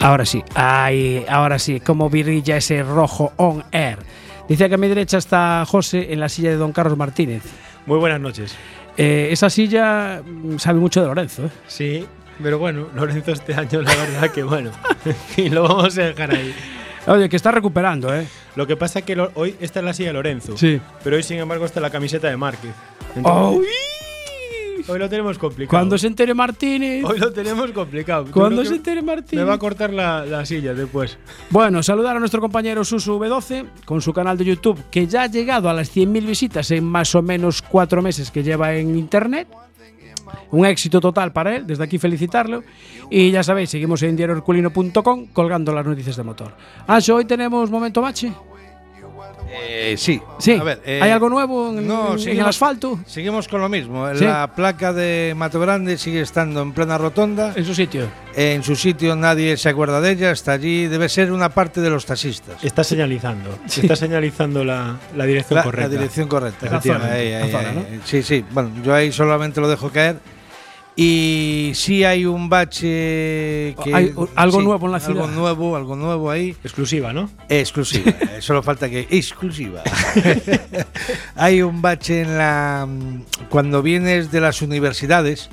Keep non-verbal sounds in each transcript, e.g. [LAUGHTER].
Ahora sí, ahí, ahora sí, como brilla ese rojo on air. Dice que a mi derecha está José en la silla de Don Carlos Martínez. Muy buenas noches. Eh, esa silla mm, sabe mucho de Lorenzo. ¿eh? Sí, pero bueno, Lorenzo este año la verdad que bueno. [LAUGHS] [LAUGHS] y lo vamos a dejar ahí. Oye, que está recuperando, ¿eh? Lo que pasa es que lo- hoy esta es la silla de Lorenzo. Sí. Pero hoy, sin embargo, está la camiseta de Márquez. Entonces, Hoy lo tenemos complicado. cuando se entere Martínez. Hoy lo tenemos complicado. Cuando se entere Martínez. Me va a cortar la, la silla después. Bueno, saludar a nuestro compañero Susu V12 con su canal de YouTube, que ya ha llegado a las 100.000 visitas en más o menos cuatro meses que lleva en Internet. Un éxito total para él, desde aquí felicitarlo. Y ya sabéis, seguimos en diarioherculino.com colgando las noticias de motor. Ancho, hoy tenemos momento bache. Eh, sí. Sí. A ver, eh, ¿Hay algo nuevo en, no, en seguimos- el asfalto? Seguimos con lo mismo. Sí. La placa de Mato Grande sigue estando en plena rotonda. En su sitio. En su sitio nadie se acuerda de ella. Está allí. Debe ser una parte de los taxistas. Está señalizando. Está señalizando la, la dirección La, correcta. la dirección correcta. La zona, Ahí, la ahí, zona. Sí, sí. Bueno, yo ahí solamente lo dejo caer. Y sí hay un bache que Hay algo sí, nuevo en la Algo ciudad. nuevo, algo nuevo ahí. Exclusiva, ¿no? Exclusiva. [LAUGHS] Eh, Solo falta que. Exclusiva. [LAUGHS] Hay un bache en la. Cuando vienes de las universidades,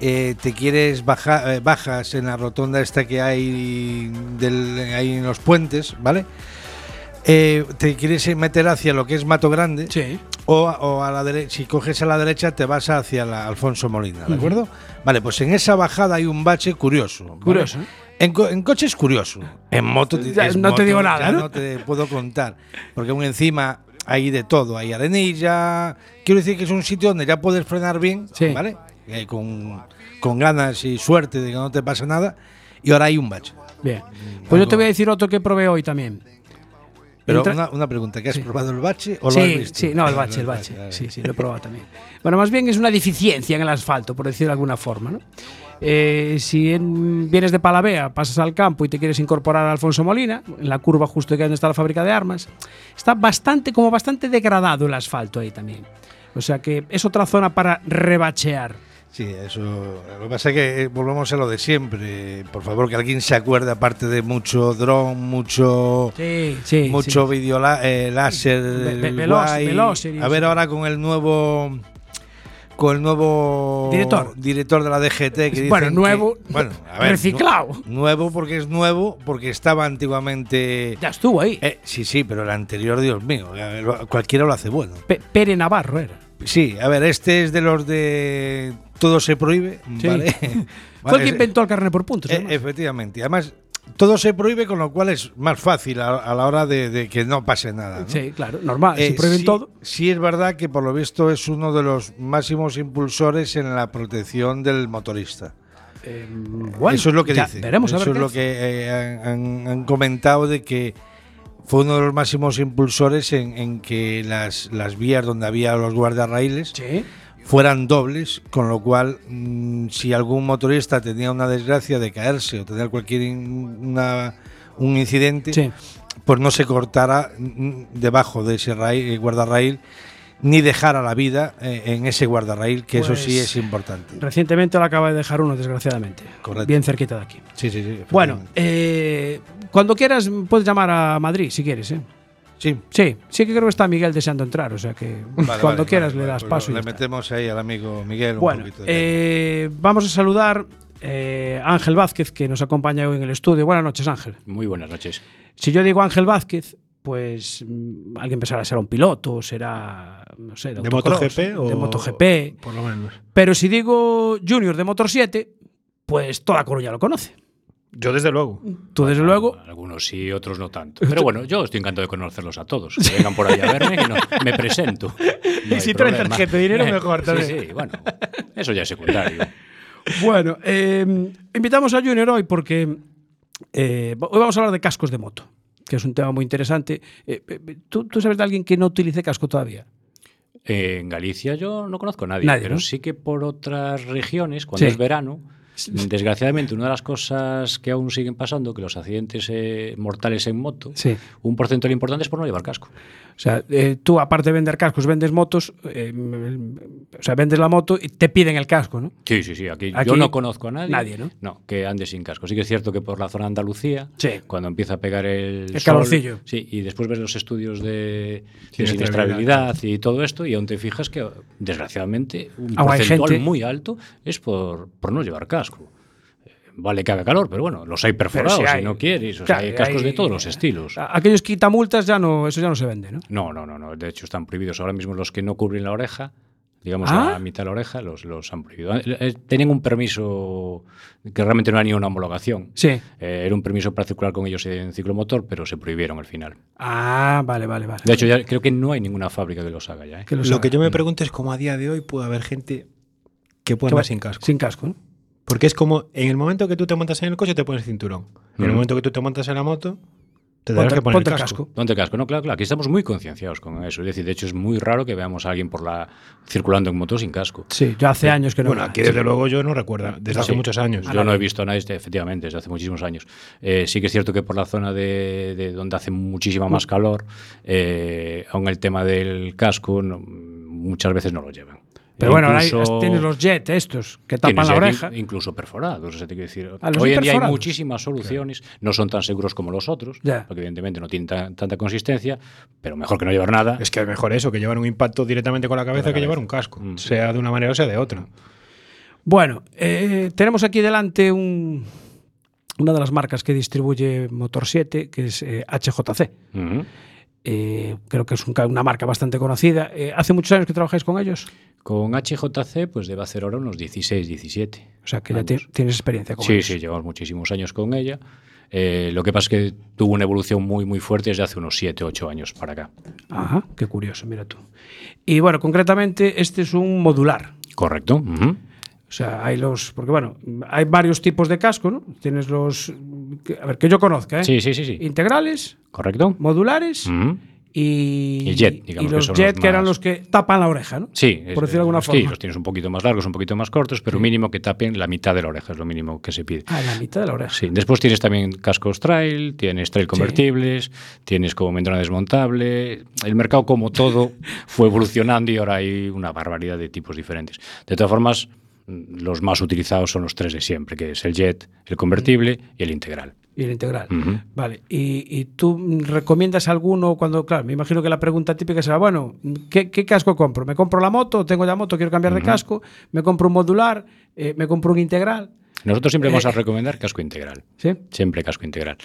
eh, te quieres bajar, bajas en la rotonda esta que hay, del, ahí en los puentes, ¿vale? Eh, te quieres meter hacia lo que es Mato Grande. Sí. O, o a la derecha, si coges a la derecha, te vas hacia la Alfonso Molina, ¿de acuerdo? Vale, pues en esa bajada hay un bache curioso. ¿vale? Curioso, ¿eh? En, co- en coche es curioso. En moto Ya es no te digo nada, ¿no? no te puedo contar. Porque aún encima hay de todo. Hay arenilla. Quiero decir que es un sitio donde ya puedes frenar bien, Sí. ¿vale? Eh, con, con ganas y suerte de que no te pase nada. Y ahora hay un bache. Bien. Pues yo te voy a decir otro que probé hoy también. Pero Entra- una, una pregunta, ¿que has Sí. probado el bache o lo has Sí, visto? sí, no, el [LAUGHS] bache, el bache. Sí, sí, lo he probado también. Bueno, más bien es una deficiencia en el asfalto, por decirlo de alguna forma, ¿no? Eh, si en- vienes de Palavea, pasas al campo y te quieres incorporar a Alfonso Molina, en la curva justo que donde está la fábrica de armas, está bastante, como bastante degradado el asfalto ahí también. O sea que es otra zona para rebachear. Sí, eso. Lo que pasa es que eh, volvemos a lo de siempre. Por favor, que alguien se acuerde, aparte de mucho dron, mucho. Sí, sí. mucho vídeo la- eh, láser Ve- ve- veloz- a ver ahora con el nuevo con el nuevo Director. director de la DGT que Bueno, que- nuevo, bueno a ver, reciclado. nu- nuevo porque es nuevo porque estaba antiguamente Ya estuvo ahí. Eh, sí sí pero el anterior Dios mío eh, cualquiera lo hace bueno Pe- Pere Navarro era. Sí a ver este es de los de todo se prohíbe Sí. vale [LAUGHS] Fue el [LAUGHS] que inventó el carnet por puntos. además. efectivamente además todo se prohíbe con lo cual es más fácil a, a la hora de, de que no pase nada ¿no? Sí, claro, normal. se Eh, prohíben sí, todo. Sí es verdad que por lo visto es uno de los máximos impulsores en la protección del motorista. Eh, bueno, Eso es lo que ya dice. Veremos a Eso ver es qué lo que eh, han, han- han comentado de que fue uno de los máximos impulsores en, en que las, las vías donde había los guardarraíles Sí. fueran dobles, con lo cual mm, si algún motorista tenía una desgracia de caerse o tener cualquier in- una- un incidente, Sí. pues no se cortara mm, debajo de ese raíl, eh, guardarraíl ni dejara la vida eh, en ese guardarraíl, que eso sí Pues, es importante. Recientemente lo acaba de dejar uno, desgraciadamente. Correcto. Bien cerquita de aquí. Sí, sí, sí. Bueno, eh, cuando quieras puedes llamar a Madrid si quieres, ¿eh? sí. Sí, sí que creo que está Miguel deseando entrar, o sea que Vale, cuando vale, quieras vale, le das pues paso. y Le metemos ahí al amigo Miguel un Bueno, poquito de- eh, vamos a saludar eh, a Ángel Vázquez, que nos acompaña hoy en el estudio. Buenas noches, Ángel. Muy buenas noches. Si yo digo Ángel Vázquez, pues mm, alguien pensará será un piloto, será, no sé, de, ¿De MotoGP o...? De MotoGP. Por lo menos. Pero si digo Junior de Motor 7, pues toda Coruña lo conoce. Yo desde luego. Tú, desde luego, Algunos sí, otros no tanto. Pero bueno, yo estoy encantado de conocerlos a todos. Que vengan por ahí a verme, que no, me presento. [LAUGHS] No hay si traes tarjeta de dinero, Eh, mejor también. Sí, sí, bueno, eso ya es secundario. [LAUGHS] Bueno, eh, invitamos a Junior hoy porque eh, hoy vamos a hablar de cascos de moto, que es un tema muy interesante. Eh, eh, ¿tú, tú sabes de alguien que no utilice casco todavía? En Galicia yo no conozco a nadie, Nadie, pero ¿no? sí que por otras regiones, cuando Sí. es verano, desgraciadamente una de las cosas que aún siguen pasando, que los accidentes eh, mortales en moto, Sí. un porcentaje importante es por no llevar casco. O sea, eh, tú aparte de vender cascos, vendes motos, eh, o sea, vendes la moto y te piden el casco, ¿no? Sí, sí, sí. Aquí, Aquí yo no conozco a nadie. nadie, ¿no? que ande sin casco. Sí que es cierto que por la zona de Andalucía, Sí. cuando empieza a pegar el, El sol, calorcillo. Sí, y después ves los estudios de, de Siniestrabilidad. y todo esto, y aún te fijas que, desgraciadamente, un porcentual gente- muy alto es por, por no llevar casco. Vale que haga calor, pero bueno, los hay perforados si hay. no quieres. O Claro, sea, hay cascos hay- de todos los estilos. Aquellos quitamultas ya no, eso ya no se vende, ¿no? No, no, no, no. De hecho, están prohibidos ahora mismo los que no cubren la oreja. Digamos, Ah. la mitad de la oreja los, los han prohibido. Eh, eh, Tenían un permiso que realmente no era ni una homologación. Sí. Eh, era un permiso para circular con ellos en ciclomotor, pero se prohibieron al final. Ah, vale, vale, vale. De hecho, ya creo que no hay ninguna fábrica que los haga ya. ¿eh? Que Lo, que yo me pregunto es cómo a día de hoy puede haber gente que pueda andar sin casco. Sin casco, ¿no? Porque es como, en el momento que tú te montas en el coche te pones cinturón. En el Mm. momento que tú te montas en la moto, te tendrás que poner ponte el casco. casco. Ponte casco, no, claro, claro. Aquí estamos muy concienciados con eso. Es decir, de hecho, es muy raro que veamos a alguien por la circulando en moto sin casco. Sí, yo hace años que no. Bueno, aquí desde luego yo no recuerdo, desde hace Sí. muchos años. Yo no he visto a nadie, este- efectivamente, desde hace muchísimos años. Eh, sí que es cierto que por la zona de, de donde hace muchísima más calor, eh, aún el tema del casco no- muchas veces no lo llevan. Pero bueno, ahora tienes los jet estos que tapan la oreja. in- Incluso perforados. o sea, te quiero decir, Ah, los hoy hay en día hay muchísimas soluciones, no son tan seguros como los otros, Ya. porque evidentemente no tienen tan- tanta consistencia, pero mejor que no llevar nada. Es que es mejor eso, que llevar un impacto directamente con la cabeza que llevar un casco. Mm. Sea de una manera o sea de otra. Bueno, eh, tenemos aquí delante un, una de las marcas que distribuye Motor 7, que es eh, HJC. Ujú. Eh, creo que es un una marca bastante conocida. Eh, ¿Hace muchos años que trabajáis con ellos? Con HJC, pues debe hacer ahora unos 16, 17. O sea, que ya años. tienes experiencia con Sí, ellos. sí, llevamos muchísimos años con ella. Eh, lo que pasa es que tuvo una evolución muy, muy fuerte desde hace unos 7, 8 años para acá. Ajá, qué curioso, mira tú. Y bueno, concretamente este es un modular. Correcto. ujú. O sea, hay los. Porque bueno, hay varios tipos de casco, ¿no? Tienes los. que- A ver, que yo conozca, ¿eh? Sí, sí, sí, sí. Integrales, Correcto. modulares Ujú. y. Y jet, digamos y que los son jet, los que eran los que tapan la oreja, ¿no? Sí, Por decirlo de alguna forma. Sí, los tienes un poquito más largos, un poquito más cortos, pero mínimo que tapen la mitad de la oreja, es lo mínimo que se pide. Ah, la mitad de la oreja. Sí, después tienes también cascos trail, tienes trail convertibles, tienes como membrana desmontable. El mercado, como todo, fue evolucionando y ahora hay una barbaridad de tipos diferentes. De todas formas, mm, los más utilizados son los tres de siempre, que es el jet, el convertible y el integral. Y el integral. Vale. Y, y tú recomiendas alguno cuando, claro, me imagino que la pregunta típica será, bueno, ¿qué, qué casco compro? ¿Me compro la moto? ¿Tengo ya moto? ¿Quiero cambiar de casco? ¿Me compro un modular? Eh, ¿Me compro un integral? Nosotros siempre vamos Eh. a recomendar casco integral. ¿Sí? Siempre casco integral.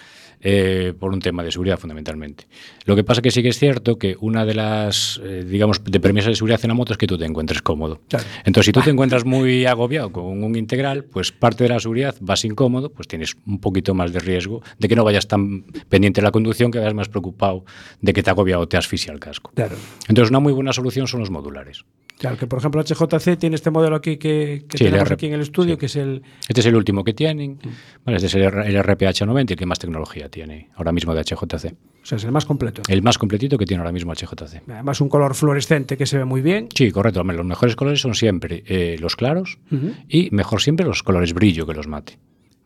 Eh, por un tema de seguridad, fundamentalmente. Lo que pasa que sí que es cierto que una de las, eh, digamos, de premisas de seguridad en la moto es que tú te encuentres cómodo. Claro. Entonces, si tú te [LAUGHS] encuentras muy agobiado con un integral, pues parte de la seguridad vas incómodo, pues tienes un poquito más de riesgo de que no vayas tan pendiente de la conducción, que vayas más preocupado de que te ha agobiado o te asfixia el casco. Claro. Entonces, una muy buena solución son los modulares. Claro, que por ejemplo HJC tiene este modelo aquí que, que Sí, tenemos aquí en el estudio, sí. que es el... Este es el último que tienen. Vale, este es el, el RPH90, el que más tecnología tiene ahora mismo de HJC. O sea, es el más completo. El más completito que tiene ahora mismo HJC. Además, un color fluorescente que se ve muy bien. Sí, correcto. Los mejores colores son siempre eh, los claros y mejor siempre los colores brillo que los mate.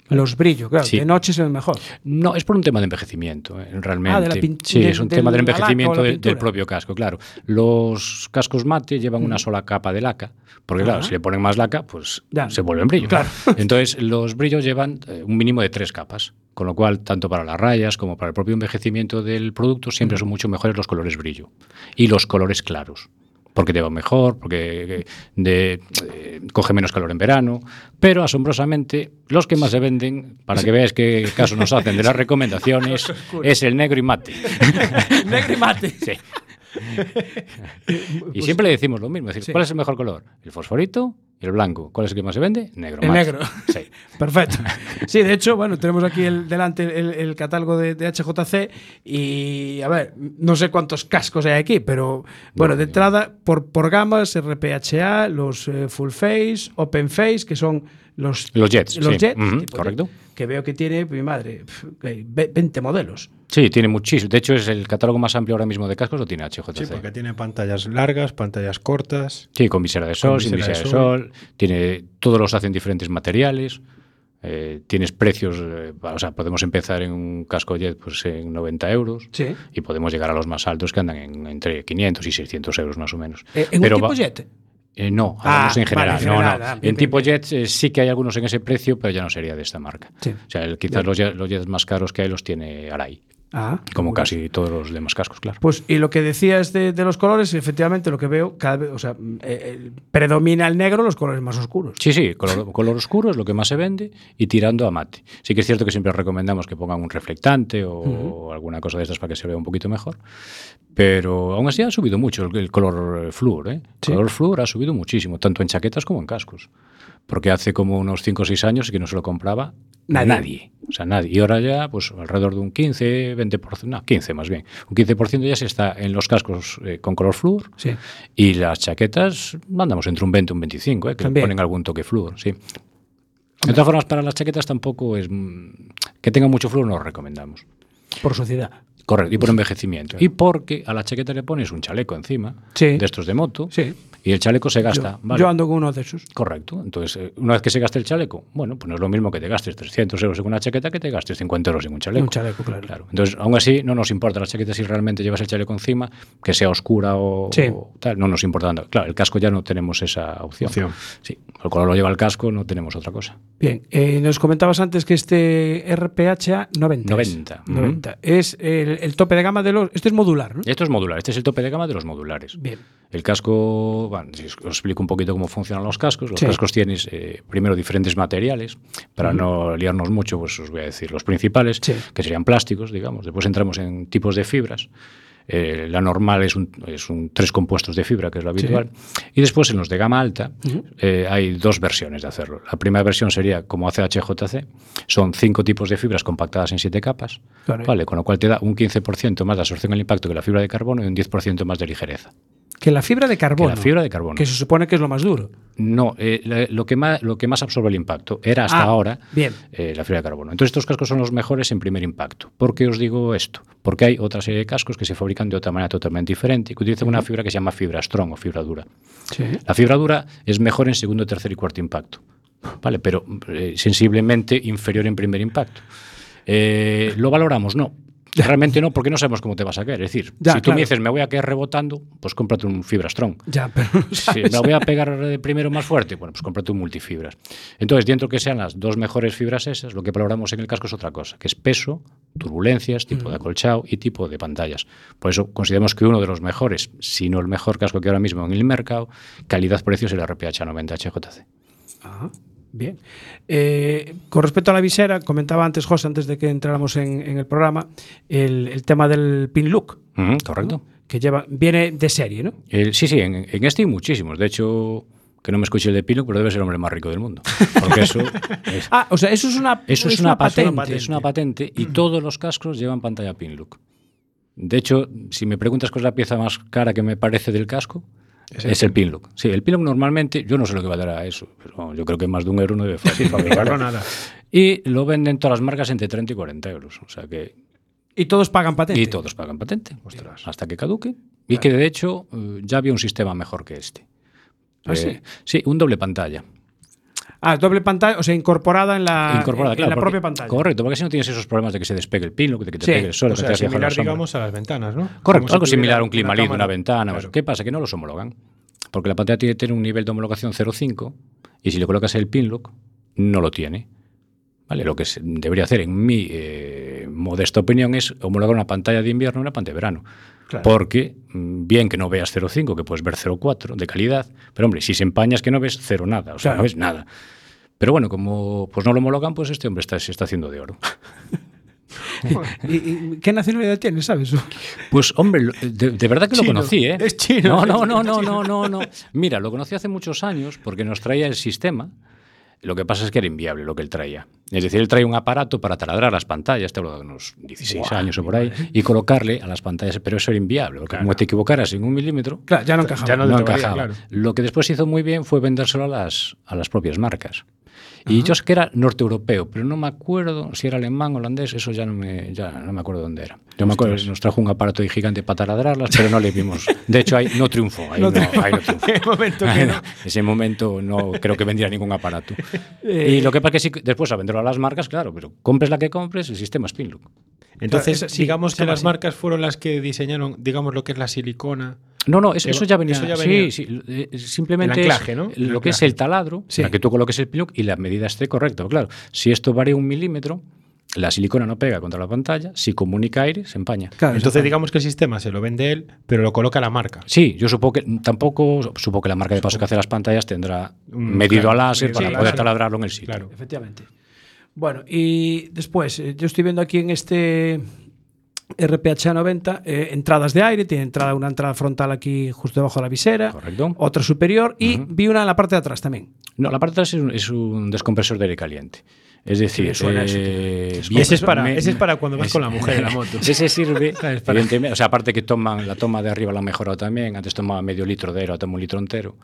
Los brillos, claro. Sí. De noche se ve mejor. No, es por un tema de envejecimiento, eh, realmente. Ah, de la pin- sí, de- es un del- tema del envejecimiento de- del propio casco, claro. Los cascos mate llevan una sola capa de laca, porque claro, Ajá. si le ponen más laca, pues Ya. se vuelven brillo. Claro. [LAUGHS] Entonces, los brillos llevan eh, un mínimo de tres capas, con lo cual, tanto para las rayas como para el propio envejecimiento del producto, siempre son mucho mejores los colores brillo y los colores claros. Porque te va mejor, porque eh, de- eh, coge menos calor en verano, pero asombrosamente los que más se venden, para que veáis qué caso nos hacen de las recomendaciones, [LAUGHS] es el negro y mate. [LAUGHS] Negro y mate. [LAUGHS] Sí. y siempre le decimos lo mismo, es decir. ¿cuál es el mejor color? El fosforito y el blanco. ¿Cuál es el que más se vende? Negro. El negro. Sí. [LAUGHS] Perfecto. Sí, de hecho, bueno, tenemos aquí el, delante el, el catálogo de, de HJC y, a ver, no sé cuántos cascos hay aquí, pero bueno, de entrada, por, por gamas, RPHA, los eh, Full Face, Open Face, que son los, Los jets, los sí. jets tipo correcto. que veo que tiene, mi madre, pf, que hay ve- 20 modelos. Sí, tiene muchísimo. De hecho, es el catálogo más amplio ahora mismo de cascos, lo tiene HJC. Sí, porque tiene pantallas largas, pantallas cortas. Sí, con visera de sol, sin visera de de sol. Tiene, todos los hacen diferentes materiales. eh, tienes precios, eh, o sea, podemos empezar en un casco jet pues, en 90 euros Sí. y podemos llegar a los más altos que andan en, entre 500 y 600 euros más o menos. Eh, ¿En Pero un tipo jet? Eh, no, Ah, hablamos en general. vale, en no, general, no. ah, bien, en bien, tipo bien. jets eh, sí que hay algunos en ese precio, pero ya no sería de esta marca. Sí. O sea, el- quizás los, los jets más caros que hay los tiene Arai, Ah, como casi todos los demás cascos, claro. Pues y lo que decías de, de los colores, efectivamente lo que veo, cada vez, o sea, eh, eh, predomina el negro los colores más oscuros. Sí, sí, color, [LAUGHS] color oscuro es lo que más se vende y tirando a mate. Sí que es cierto que siempre recomendamos que pongan un reflectante o alguna cosa de estas para que se vea un poquito mejor, pero aún así ha subido mucho el, el color eh, flúor. ¿eh? El Sí. color flúor ha subido muchísimo, tanto en chaquetas como en cascos. Porque hace como unos 5 o 6 años que no se lo compraba Nadie. nadie. O sea, nadie. Y ahora ya, pues alrededor de un 15, 20%, no, 15 más bien. Un 15% ya se está en los cascos eh, con color flúor Sí. y las chaquetas mandamos entre un 20 y un 25, ¿eh? que También. ponen algún toque flúor, sí. De todas formas, para las chaquetas tampoco es... mm, Que tengan mucho flúor no lo recomendamos. Por sociedad. Correcto, y por envejecimiento. Y porque a la chaqueta le pones un chaleco encima, Sí. de estos de moto, Sí. y el chaleco se Yo, gasta. ¿vale? yo ando con uno de esos. Correcto. Entonces, eh, una vez que se gaste el chaleco, bueno, pues no es lo mismo que te gastes 300 euros en una chaqueta que te gastes 50 euros en un chaleco. Un chaleco, claro. Claro. Entonces, aún así, no nos importa la chaqueta si realmente llevas el chaleco encima, que sea oscura o, Sí. o tal. No nos importa. Claro, el casco ya no tenemos esa opción. Opción. Sí, el color lo lleva el casco, no tenemos otra cosa. Bien, eh, nos comentabas antes que este RPH 90. es. 90, 90. Es el, el tope de gama de los. Este es modular, ¿no? Esto es modular, este es el tope de gama de los modulares. Bien. El casco, bueno, si os os explico un poquito cómo funcionan los cascos. Los Sí. cascos tienes eh, primero diferentes materiales, para no liarnos mucho, pues os voy a decir los principales, Sí. que serían plásticos, digamos. Después entramos en tipos de fibras. Eh, la normal es un, es un tres compuestos de fibra, que es lo habitual. Y después en los de gama alta eh, hay dos versiones de hacerlo. La primera versión sería como hace HJC, son cinco tipos de fibras compactadas en siete capas, Claro. ¿vale? con lo cual te da un 15% más de absorción al impacto que la fibra de carbono y un 10% más de ligereza. Que la fibra de carbono. Que la fibra de carbono. Que se supone que es lo más duro. No, eh, lo, que más, lo que más absorbe el impacto era hasta Ah, ahora bien. eh, la fibra de carbono. Entonces estos cascos son los mejores en primer impacto. ¿Por qué os digo esto? Porque hay otra serie de cascos que se fabrican de otra manera totalmente diferente y que utilizan una fibra que se llama fibra strong o fibra dura. Sí. La fibra dura es mejor en segundo, tercer y cuarto impacto, ¿vale? pero eh, sensiblemente inferior en primer impacto. Eh, ¿Lo valoramos? No. Realmente no, porque no sabemos cómo te vas a caer. Es decir, Ya, si tú claro. me dices me voy a caer rebotando, pues cómprate un fibra strong. Ya, pero. [LAUGHS] Si me voy a pegar primero más fuerte, bueno, pues cómprate un multifibras. Entonces, dentro que sean las dos mejores fibras esas, lo que valoramos en el casco es otra cosa, que es peso, turbulencias, tipo de acolchado y tipo de pantallas. Por eso consideramos que uno de los mejores, si no el mejor casco que ahora mismo en el mercado, calidad-precio es el RPH 90 HJC. Bien. Eh, con respecto a la visera, comentaba antes José, antes de que entráramos en, en el programa, el, el tema del pin look, correcto. que lleva, viene de serie, ¿no? El- sí, sí, en, en este hay muchísimos. De hecho, que no me escuche el de Pino, pero debe ser el hombre más rico del mundo. Porque eso [LAUGHS] es, Ah, o sea, eso es una, Eso es, una, patente, patente. Es una patente y todos los cascos llevan pantalla pin look. De hecho, si me preguntas cuál es la pieza más cara que me parece del casco, Es, el pinlock. Sí, el pinlock normalmente, yo no sé lo que valdrá eso, pero yo creo que más de un euro no debe fácil fabricarlo. nada. Y lo venden todas las marcas entre 30 y 40 euros. O sea que. Y todos pagan patente. Y todos pagan patente. Hasta que caduque. Y que de hecho eh, ya había un sistema mejor que este. ¿Ah, sí? Eh, sí, un doble pantalla. Ah, doble pantalla, o sea, incorporada en la, Incorporada, en claro, la porque- propia pantalla. Correcto, porque así no tienes esos problemas de que se despegue el pinlock, de que te Sí. pegue el sol, O que sea, la digamos, a las ventanas, ¿no? Correcto, Como si algo similar a un climalid, una cámara. ventana. Claro. ¿Qué pasa? Que no los homologan. Porque la pantalla tiene, tiene un nivel de homologación 0,5 y si le colocas el pinlock, no lo tiene. ¿Vale? Lo que se debería hacer, en mi eh, modesta opinión, es homologar una pantalla de invierno y una pantalla de verano. Claro. Porque, mm, bien que no veas 0,5, que puedes ver 0,4 de calidad, pero hombre, si se empañas que no ves cero nada, o sea, Claro. no ves nada. Pero bueno, como pues no lo homologan, pues este hombre está, se está haciendo de oro. [LAUGHS] ¿Y, y qué nacionalidad tiene, sabes? Pues hombre, de, de verdad que lo conocí, ¿eh? Es chino. No, no, no, no, no, no, no. Mira, lo conocí hace muchos años porque nos traía el sistema. Lo que pasa es que era inviable lo que él traía. Es decir, él traía un aparato para taladrar las pantallas, te hablo de unos 16 años o por ahí, y colocarle a las pantallas, pero eso era inviable, porque como te equivocaras en un milímetro, Claro, ya no encajaba. Ya no encajaba. claro. Lo que después hizo muy bien fue vendérselo a las, a las propias marcas. Y yo sé que era norte-europeo, pero no me acuerdo si era alemán, holandés, eso ya no me, ya no me acuerdo dónde era. Yo me acuerdo, nos trajo un aparato gigante para taladrarlas, pero no le vimos. [LAUGHS] De hecho, ahí no triunfó. Ahí no, ahí no triunfó. [LAUGHS] En momento Ahí no. no. [LAUGHS] Ese momento no creo que vendiera ningún aparato. Eh, y lo que pasa es que sí, después a venderlo a las marcas, claro, pero compres la que compres, el sistema es Pinlock. Entonces, sí, digamos que las así. marcas fueron las que diseñaron, digamos, lo que es la silicona. No, no, eso, ya venía. eso ya venía. Sí, sí, eh, simplemente El anclaje, ¿no? lo El que es el taladro, Sí. para que tú coloques el pinlock y la medida esté correcta. Claro, si esto varía un milímetro, la silicona no pega contra la pantalla, si comunica aire, se empaña. Claro, Entonces, digamos que el sistema se lo vende él, pero lo coloca la marca. Sí, yo supongo que tampoco supongo que la marca de paso que hace las pantallas tendrá Un- medido claro, a láser para poder láser. taladrarlo en el sitio. Claro. Efectivamente. Bueno, y después, eh, yo estoy viendo aquí en este RPH 90 eh, entradas de aire, tiene entrada, una entrada frontal aquí justo debajo de la visera, Correcto. otra superior y vi una en la parte de atrás también. No, la parte de atrás es un, es un descompresor de aire caliente. Es decir, suena eh, bien, ese, es para, me- ese es para cuando vas con la mujer en la moto. [LAUGHS] Ese sirve, [LAUGHS] evidentemente, o sea, aparte que toman la toma de arriba la han mejorado también, antes tomaba medio litro de aire, ahora toma un litro entero.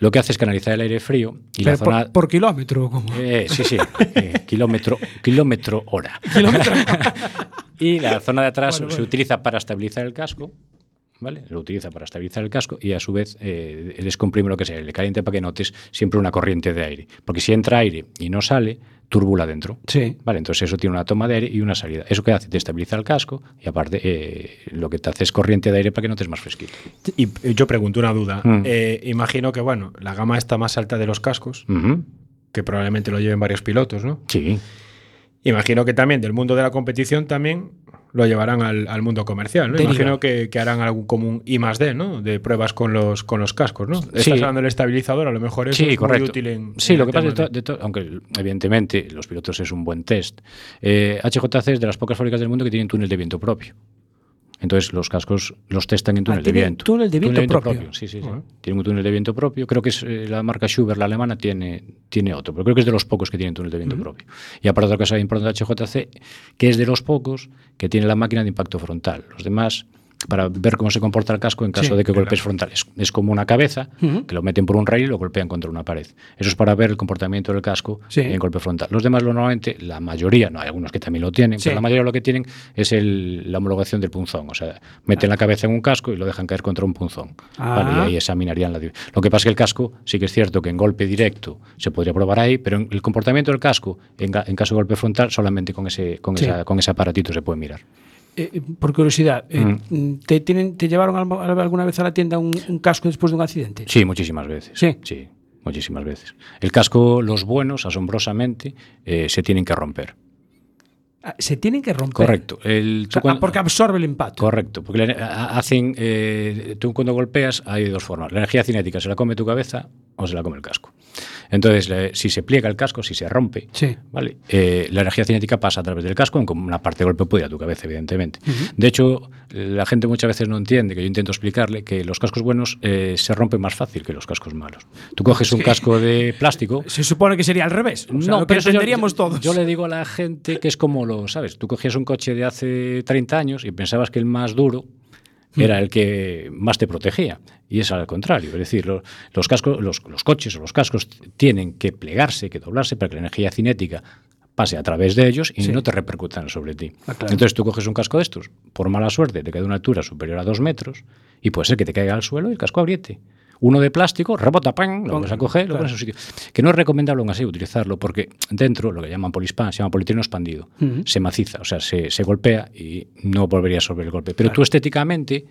Lo que hace es canalizar el aire frío y la Pero por, zona... por kilómetro, como. Eh, sí, sí, eh, [LAUGHS] kilómetro, kilómetro hora. y la zona de atrás Bueno, se bueno. utiliza para estabilizar el casco, ¿vale? Lo utiliza para estabilizar el casco y a su vez eh, descomprime lo que sea, le caliente para que notes siempre una corriente de aire. Porque si entra aire y no sale, turbula dentro. Sí. Vale, entonces eso tiene una toma de aire y una salida. Eso que hace, te estabiliza el casco y aparte eh, lo que te hace es corriente de aire para que notes más fresquito. Y eh, yo pregunto una duda. Mm. Eh, imagino que, bueno, la gama está más alta de los cascos, que probablemente lo lleven varios pilotos, ¿no? Sí. Imagino que también del mundo de la competición también lo llevarán al, al mundo comercial, ¿no? Imagino que, que harán algún como un I más D, ¿no? De pruebas con los, con los cascos, ¿no? Sí. Estás hablando del estabilizador, a lo mejor eso Sí, es correcto. muy útil en sí, en lo que pasa de de to- aunque evidentemente los pilotos es un buen test, eh, HJC es de las pocas fábricas del mundo que tienen túnel de viento propio. Entonces los cascos los testan en túnel de viento. túnel de viento propio. Sí, sí, sí. Tienen un túnel de viento propio. Creo que es eh, la marca Schubert, la alemana, tiene, tiene otro, pero creo que es de los pocos que tienen túnel de viento propio. Y aparte otra cosa importante de HJC, que es de los pocos que tiene la máquina de impacto frontal. Los demás para ver cómo se comporta el casco en caso Sí, de que claro. golpes frontales. Es como una cabeza que lo meten por un rail y lo golpean contra una pared. Eso es para ver el comportamiento del casco Sí. en golpe frontal. Los demás, lo normalmente, la mayoría, no hay algunos que también lo tienen, Sí. pero la mayoría lo que tienen es el- la homologación del punzón. O sea, meten la cabeza en un casco y lo dejan caer contra un punzón. Ah. Vale, y ahí examinarían la. Lo que pasa es que el casco, sí que es cierto que en golpe directo se podría probar ahí, pero en el comportamiento del casco, en, en caso de golpe frontal, solamente con ese, con, esa- con ese aparatito se puede mirar. Eh, eh, por curiosidad, eh, Mm. ¿te, tienen, ¿te llevaron alguna vez a la tienda un, un casco después de un accidente? Sí, muchísimas veces. Sí. Sí, muchísimas veces. El casco, los buenos, asombrosamente, eh, se tienen que romper. Ah, Se tienen que romper. Correcto. El, O tú sea, cuando- ah, porque absorbe el impacto. Correcto, porque hacen, eh, tú cuando golpeas hay dos formas. La energía cinética se la come tu cabeza o se la come el casco. Entonces, le- si se pliega el casco, si se rompe, Sí. ¿vale? Eh, la energía cinética pasa a través del casco, aunque una parte de golpe puede ir a tu cabeza, evidentemente. De hecho, la gente muchas veces no entiende, que yo intento explicarle, que los cascos buenos eh, se rompen más fácil que los cascos malos. Tú coges un casco de plástico, [LAUGHS] Se supone que sería al revés. O sea, lo que pero entenderíamos yo, todos. Yo le digo a la gente que es como lo, ¿sabes? Tú cogías un coche de hace 30 años y pensabas que el más duro. Era el que más te protegía. y es al contrario. Es decir, lo- los, cascos, los, los coches o los cascos tienen que plegarse, que doblarse para que la energía cinética pase a través de ellos y Sí. no te repercutan sobre ti. Ah, claro. Entonces tú coges un casco de estos, por mala suerte te queda una altura superior a dos metros y puede ser que te caiga al suelo y el casco abriete. Uno de plástico, rebota, ¡pam! lo vas a coger, lo claro. pones en su sitio. Que no es recomendable aún así utilizarlo porque dentro, lo que llaman polispán, se llama polietileno expandido, se maciza, o sea, se, se golpea y no volvería sobre el golpe. Pero tú estéticamente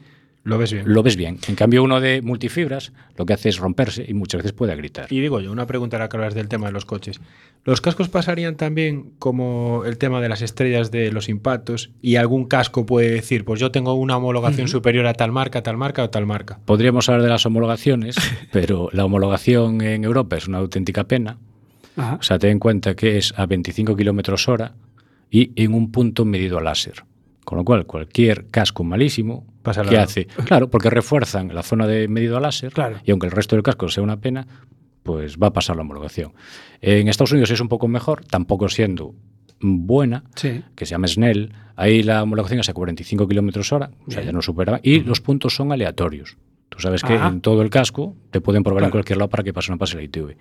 Lo ves bien. lo ves bien. En cambio, uno de multifibras lo que hace es romperse y muchas veces puede gritar. Y digo yo, una pregunta ahora que hablas del tema de los coches. ¿Los cascos pasarían también como el tema de las estrellas de los impactos y algún casco puede decir, pues yo tengo una homologación superior a tal marca, tal marca o tal marca? Podríamos hablar de las homologaciones, [LAUGHS] pero la homologación en Europa es una auténtica pena. Ajá. O sea, ten en cuenta que es a 25 kilómetros hora y en un punto medido a láser. Con lo cual, cualquier casco malísimo, Pasa al ¿qué lado. hace? Claro, porque refuerzan la zona de medido a láser Claro. y aunque el resto del casco sea una pena, pues va a pasar la homologación. En Estados Unidos es un poco mejor, tampoco siendo buena, Sí. que se llama Snell. Ahí la homologación es a 45 kilómetros hora, o sea, Bien. ya no supera. Y los puntos son aleatorios. Tú sabes que Ajá. en todo el casco te pueden probar en cualquier lado para que pase o no pase la ITV.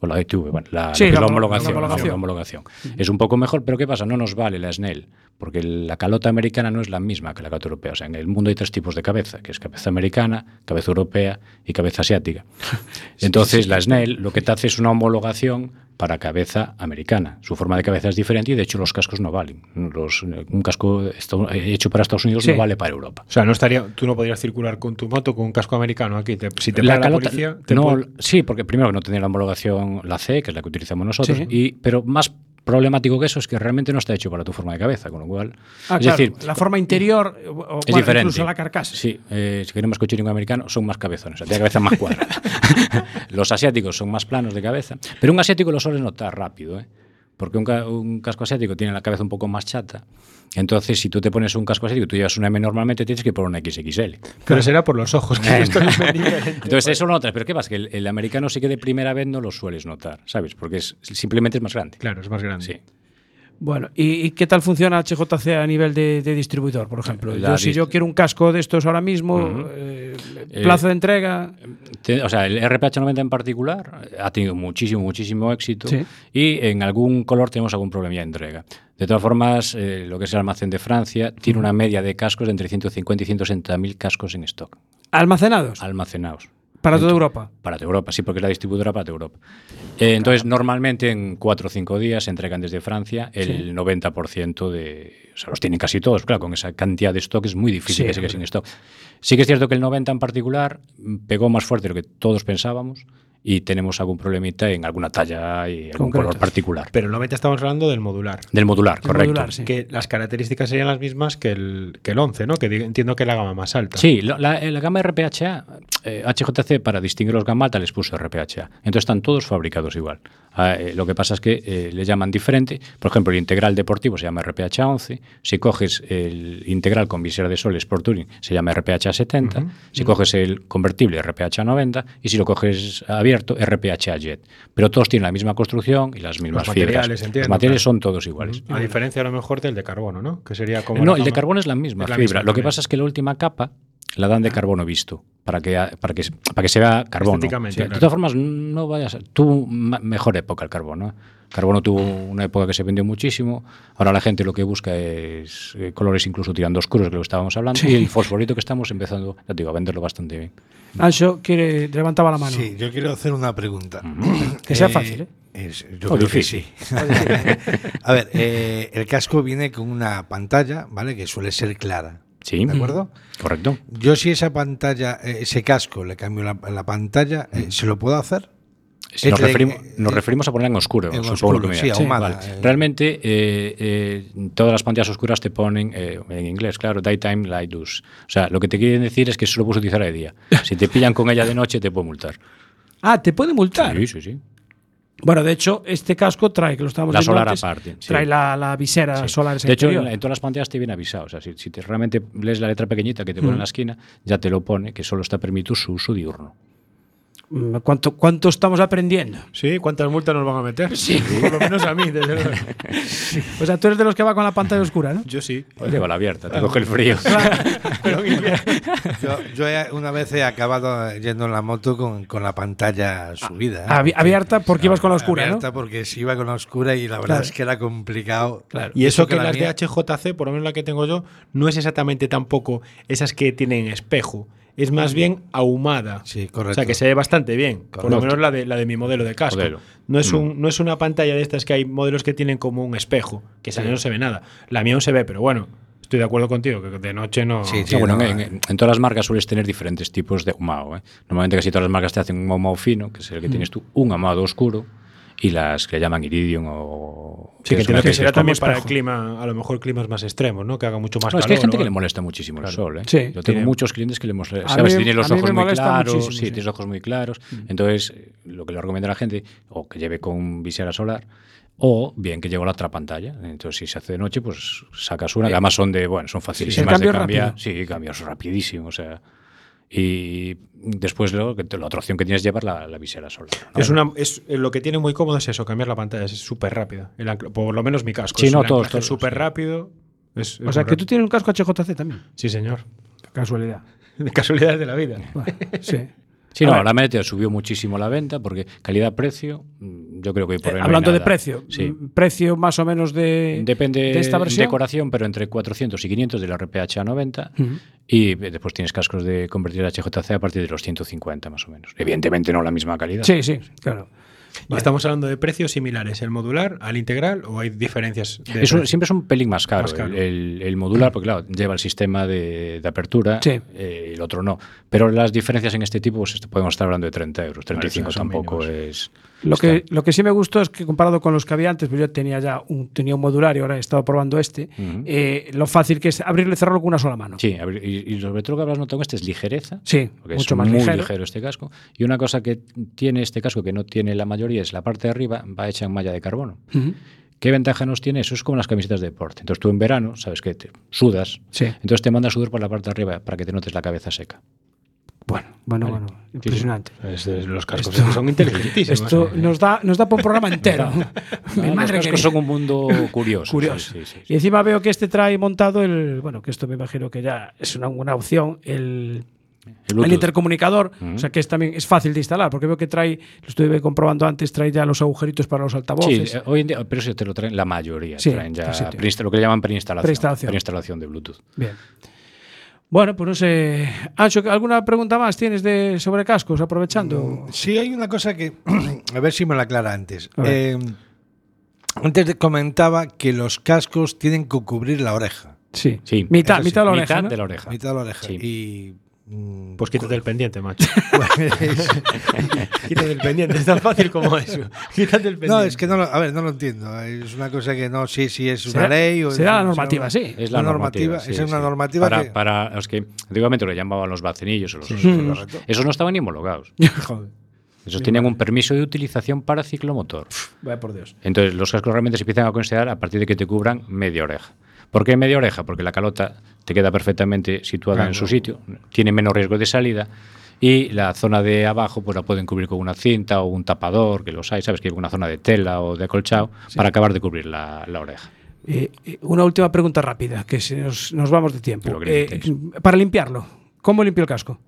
O la ITV, bueno, la, Sí, que la la homo- homologación. la. Es un poco mejor, pero ¿qué pasa? No nos vale la Snell, porque la calota americana no es la misma que la calota europea. O sea, en el mundo hay tres tipos de cabeza, que es cabeza americana, cabeza europea y cabeza asiática. [LAUGHS] Entonces, la Snell lo que te hace es una homologación para cabeza americana. Su forma de cabeza es diferente y, de hecho, los cascos no valen. Los, un casco hecho para Estados Unidos Sí. no vale para Europa. O sea, no estaría, tú no podrías circular con tu moto con un casco americano aquí. Te- si te la para la calota- policía, te no, puede- sí, porque primero que no tenía la homologación la C, que es la que utilizamos nosotros, Sí. y, pero más problemático que eso es que realmente no está hecho para tu forma de cabeza, con lo cual, Ah, es claro, decir, la forma interior o, es diferente. incluso la carcasa. Sí, eh, si queremos coche un americano, son más cabezones, tiene la cabeza más cuadrada. [LAUGHS] los asiáticos son más planos de cabeza, pero un asiático lo sueles notar rápido, ¿eh? porque un, ca- un casco asiático tiene la cabeza un poco más chata. Entonces, si tú te pones un casco asiático y tú llevas una M normalmente, tienes que poner una XXL. Pero será por los ojos. Que esto [LAUGHS] no. Entonces, eso lo notas. Pero ¿qué pasa? Que el, el americano sí que de primera vez no lo sueles notar, ¿sabes? Porque es, simplemente es más grande. Claro, es más grande. Sí. Bueno, ¿y, qué tal funciona HJC a nivel de, de distribuidor, por ejemplo? La Yo, si yo quiero un casco de estos ahora mismo, eh, Eh, plazo de entrega. Te- o sea, el RPH90 en particular eh, ha tenido muchísimo, muchísimo éxito Sí. y en algún color tenemos algún problema de entrega. De todas formas, eh, lo que es el almacén de Francia tiene una media de cascos de entre 150 y 160 mil cascos en stock, ¿Almacenados? almacenados. Para toda Europa. Para toda Europa, sí, porque es la distribuidora para toda Europa. Eh, entonces, normalmente en cuatro o cinco días se entregan desde Francia el 90% de. O sea, los tienen casi todos. Claro, con esa cantidad de stock es muy difícil Sí, que siga sin stock. Sí que es cierto que el 90 en particular mm, pegó más fuerte de lo que todos pensábamos y tenemos algún problemita en alguna talla y algún Concreto. color particular. Pero no estamos hablando del modular. Del modular, correcto. modular, sí. Que las características serían las mismas que el, que el 11, ¿no? Que entiendo que es la gama más alta. Sí, lo- la, la gama RPHA, eh, HJC para distinguir los gama alta les puso RPHA. Entonces están todos fabricados igual. Ah, eh, lo que pasa es que eh, le llaman diferente. Por ejemplo, el integral deportivo se llama RPHA 11. Si coges el integral con visera de sol Sport Touring se llama RPHA 70. Si coges el convertible RPHA 90 y si lo coges abierto RPHA Jet. Pero todos tienen la misma construcción y las mismas fibras. materiales, entiendo, los materiales claro. son todos iguales. A diferencia a lo mejor del de carbono, ¿no? Que sería como. No, el de carbono es la misma es la fibra. misma Lo que pasa es que la última capa la dan de carbono visto para que para que para que se vea carbono. De todas formas, no vayas. a- Tuvo mejor época el carbono. ¿eh? Carbono tuvo una época que se vendió muchísimo. Ahora la gente lo que busca es eh, colores incluso tirando oscuros, que lo estábamos hablando. Y el fosforito que estamos empezando, ya te digo, a venderlo bastante bien. Ancho quiere, levantaba la mano. Sí, yo quiero hacer una pregunta. Que sea fácil, ¿eh? es- yo O creo que difícil. sí. [LAUGHS] a ver, eh, el casco viene con una pantalla, ¿vale? Que suele ser clara. Sí. ¿De acuerdo? Correcto. Yo si esa pantalla, eh, ese casco, le cambio la, la pantalla, eh, ¿se lo puedo hacer? Si nos, referimos, eh, referimos a ponerla en oscuro, en supongo oscuro, que me sí, Vale. eh. Realmente, eh, eh, todas las pantallas oscuras te ponen, en inglés, claro, daytime light use. O sea, lo que te quieren decir es que solo puedes utilizar de día. Si te pillan con ella de noche, te pueden multar. Ah, te puede multar. Sí, sí, sí. Bueno, de hecho, este casco trae, que lo estamos La viendo solar antes, aparte, sí. Trae la, la visera Sí. solar De hecho, en, todas las pantallas te viene avisado. O sea, si, si te, realmente lees la letra pequeñita que te pone Mm. en la esquina, ya te lo pone que solo está permitido su uso diurno. Mm, ¿Cuánto, ¿Cuánto estamos aprendiendo? Sí, ¿cuántas multas nos van a meter? Sí. Por lo menos a mí, desde luego. [LAUGHS] O sea, tú eres de los que va con la pantalla oscura, ¿no? Yo sí. Pues lleva la abierta, te coge el frío. [LAUGHS] [LAUGHS] Yo, yo he- una vez he acabado yendo en la moto con, con la pantalla subida. ¿eh? Abi- abierta porque ibas con la oscura, ¿no? Abierta porque sí iba con la oscura y la verdad Claro. es que era complicado. Claro. Y eso Eso que que la las mía- de HJC, por lo menos la que tengo yo, no es exactamente tampoco esas que tienen espejo. Es más bien ahumada. Sí, O correcto. sea, que se ve bastante bien. Por lo menos la de, la de mi modelo de casco. Modelo. No, es un, no es una pantalla de estas que hay modelos que tienen como un espejo, que esa no se ve nada. La mía no se ve, pero bueno, estoy de acuerdo contigo, que de noche no. Sí, O sea, bueno, no, en, eh. en- en todas las marcas sueles tener diferentes tipos de ahumado. ¿eh? Normalmente casi todas las marcas te hacen un ahumado fino, que es el que tienes tú, un ahumado oscuro, y las que llaman iridium o... Sí, que es que especie ser de- también para el clima, a lo mejor climas más extremos, ¿no? Que haga mucho más No, es calor. que hay gente que le molesta muchísimo el sol. ¿eh? Sí. Yo tengo Tiene- muchos clientes que le molesta. A ¿Sabes? mí- Tiene los ojos me muy claros. sí, sí. tienes ojos muy claros. Entonces, lo que le recomiendo a la gente, o que lleve con visera solar, o bien que lleve la otra pantalla. Entonces, si se hace de noche, pues sacas una, que además son de, bueno, son facilísimas de cambiar. rápido. Sí, cambios rapidísimo, o sea. Y después te- la otra opción que tienes es llevar la, la visera solar. ¿no? Es una, es, eh, lo que tiene muy cómodo es eso, cambiar la pantalla, es súper rápida. El ancla- por lo menos mi casco. Sí, es no, todos, todos, súper sí. rápido. Es, O sea, que tú tienes un casco HJC también. Sí, señor. Casualidad. [LAUGHS] De casualidades de la vida. Bueno, sí. [LAUGHS] Sí, A no, ver. la subió muchísimo la venta porque calidad-precio, yo creo que por Eh, no hay hablando de precio, Sí. mm, precio más o menos de, Depende de esta versión. decoración, pero entre 400 y 500 de la RPH a 90. Ujú. Y eh, después tienes cascos de convertir a HJC a partir de los 150 más o menos. Evidentemente no la misma calidad. Sí, sí, claro. Y estamos hablando de precios similares, el modular al integral o hay diferencias de Es un- precio? siempre es un pelín más caro, Más caro. El, el- el modular, porque claro, lleva el sistema de, de apertura, Sí. eh, el otro no. Pero las diferencias en este tipo, pues podemos estar hablando de 30 euros, 35 son tampoco mínimos. es... Lo está- que, lo que sí me gustó es que comparado con los que había antes, pues yo tenía ya un, tenía un modular y ahora he estado probando este, eh, lo fácil que es abrirlo y cerrarlo con una sola mano. Sí, y, y sobre todo lo que habrás notado en este es ligereza. Sí, mucho es más muy ligero. ligero. este casco. Y una cosa que tiene este casco que no tiene la mayoría es la parte de arriba va hecha en malla de carbono. ¿Qué ventaja nos tiene? Eso es como las camisetas de deporte. Entonces tú en verano, sabes que te sudas, Sí. entonces te manda a sudar por la parte de arriba para que te notes la cabeza seca. Bueno, bueno, bueno, impresionante. Los cascos Esto- son inteligentísimos. Esto nos da, nos da para un programa entero. [LAUGHS] [LAUGHS] Mi Ah, los madre cascos son un mundo curioso. Curioso. sí, sí, sí. Y encima veo que este trae montado el. Bueno, que esto me imagino que ya es una buena opción. El, El intercomunicador, o sea que es también es fácil de instalar, porque veo que trae, lo estuve comprobando antes, trae ya los agujeritos para los Sí, altavoces. eh, hoy en día, pero eso te lo traen la mayoría. Sí, traen ya lo que llaman preinstalación. Preinstalación. Preinstalación de Bluetooth. Bien. Bueno, pues no sé. Ancho, ¿alguna pregunta más tienes de sobre cascos? Aprovechando. Sí, hay una cosa que. [CLEARS THROAT] A ver si me la aclara antes. Eh, antes te comentaba que los cascos tienen que cubrir la oreja. Sí. Sí, Mitad, mitad de la oreja. Mitad ¿no? de la oreja. Mitad de la oreja. Sí. Y. mm, Pues quítate el pendiente, macho. [LAUGHS] [LAUGHS] quítate el pendiente, es tan fácil como eso. [LAUGHS] Quítate el pendiente. no, es que no lo, a ver, no lo entiendo. Es una cosa que no sé si es una Será- ley o será la normativa, sí. Es la Una normativa. sí, es una sí. normativa para, que- para los que antiguamente lo llamaban los bacenillos o los Mm. correcto. esos no estaban ni homologados. Joder. Esos tenían un permiso de utilización para ciclomotor. Vaya por Dios. Entonces, los cascos realmente se empiezan a considerar a partir de que te cubran media oreja. ¿Por qué media oreja? Porque la calota te queda perfectamente situada en su sitio, tiene menos riesgo de salida y la zona de abajo pues la pueden cubrir con una cinta o un tapador, que los hay, sabes que hay una zona de tela o de acolchado para acabar de cubrir la, la oreja. Eh, eh, una última pregunta rápida, que se nos, nos vamos de tiempo. Eh, para limpiarlo, ¿cómo limpio el casco?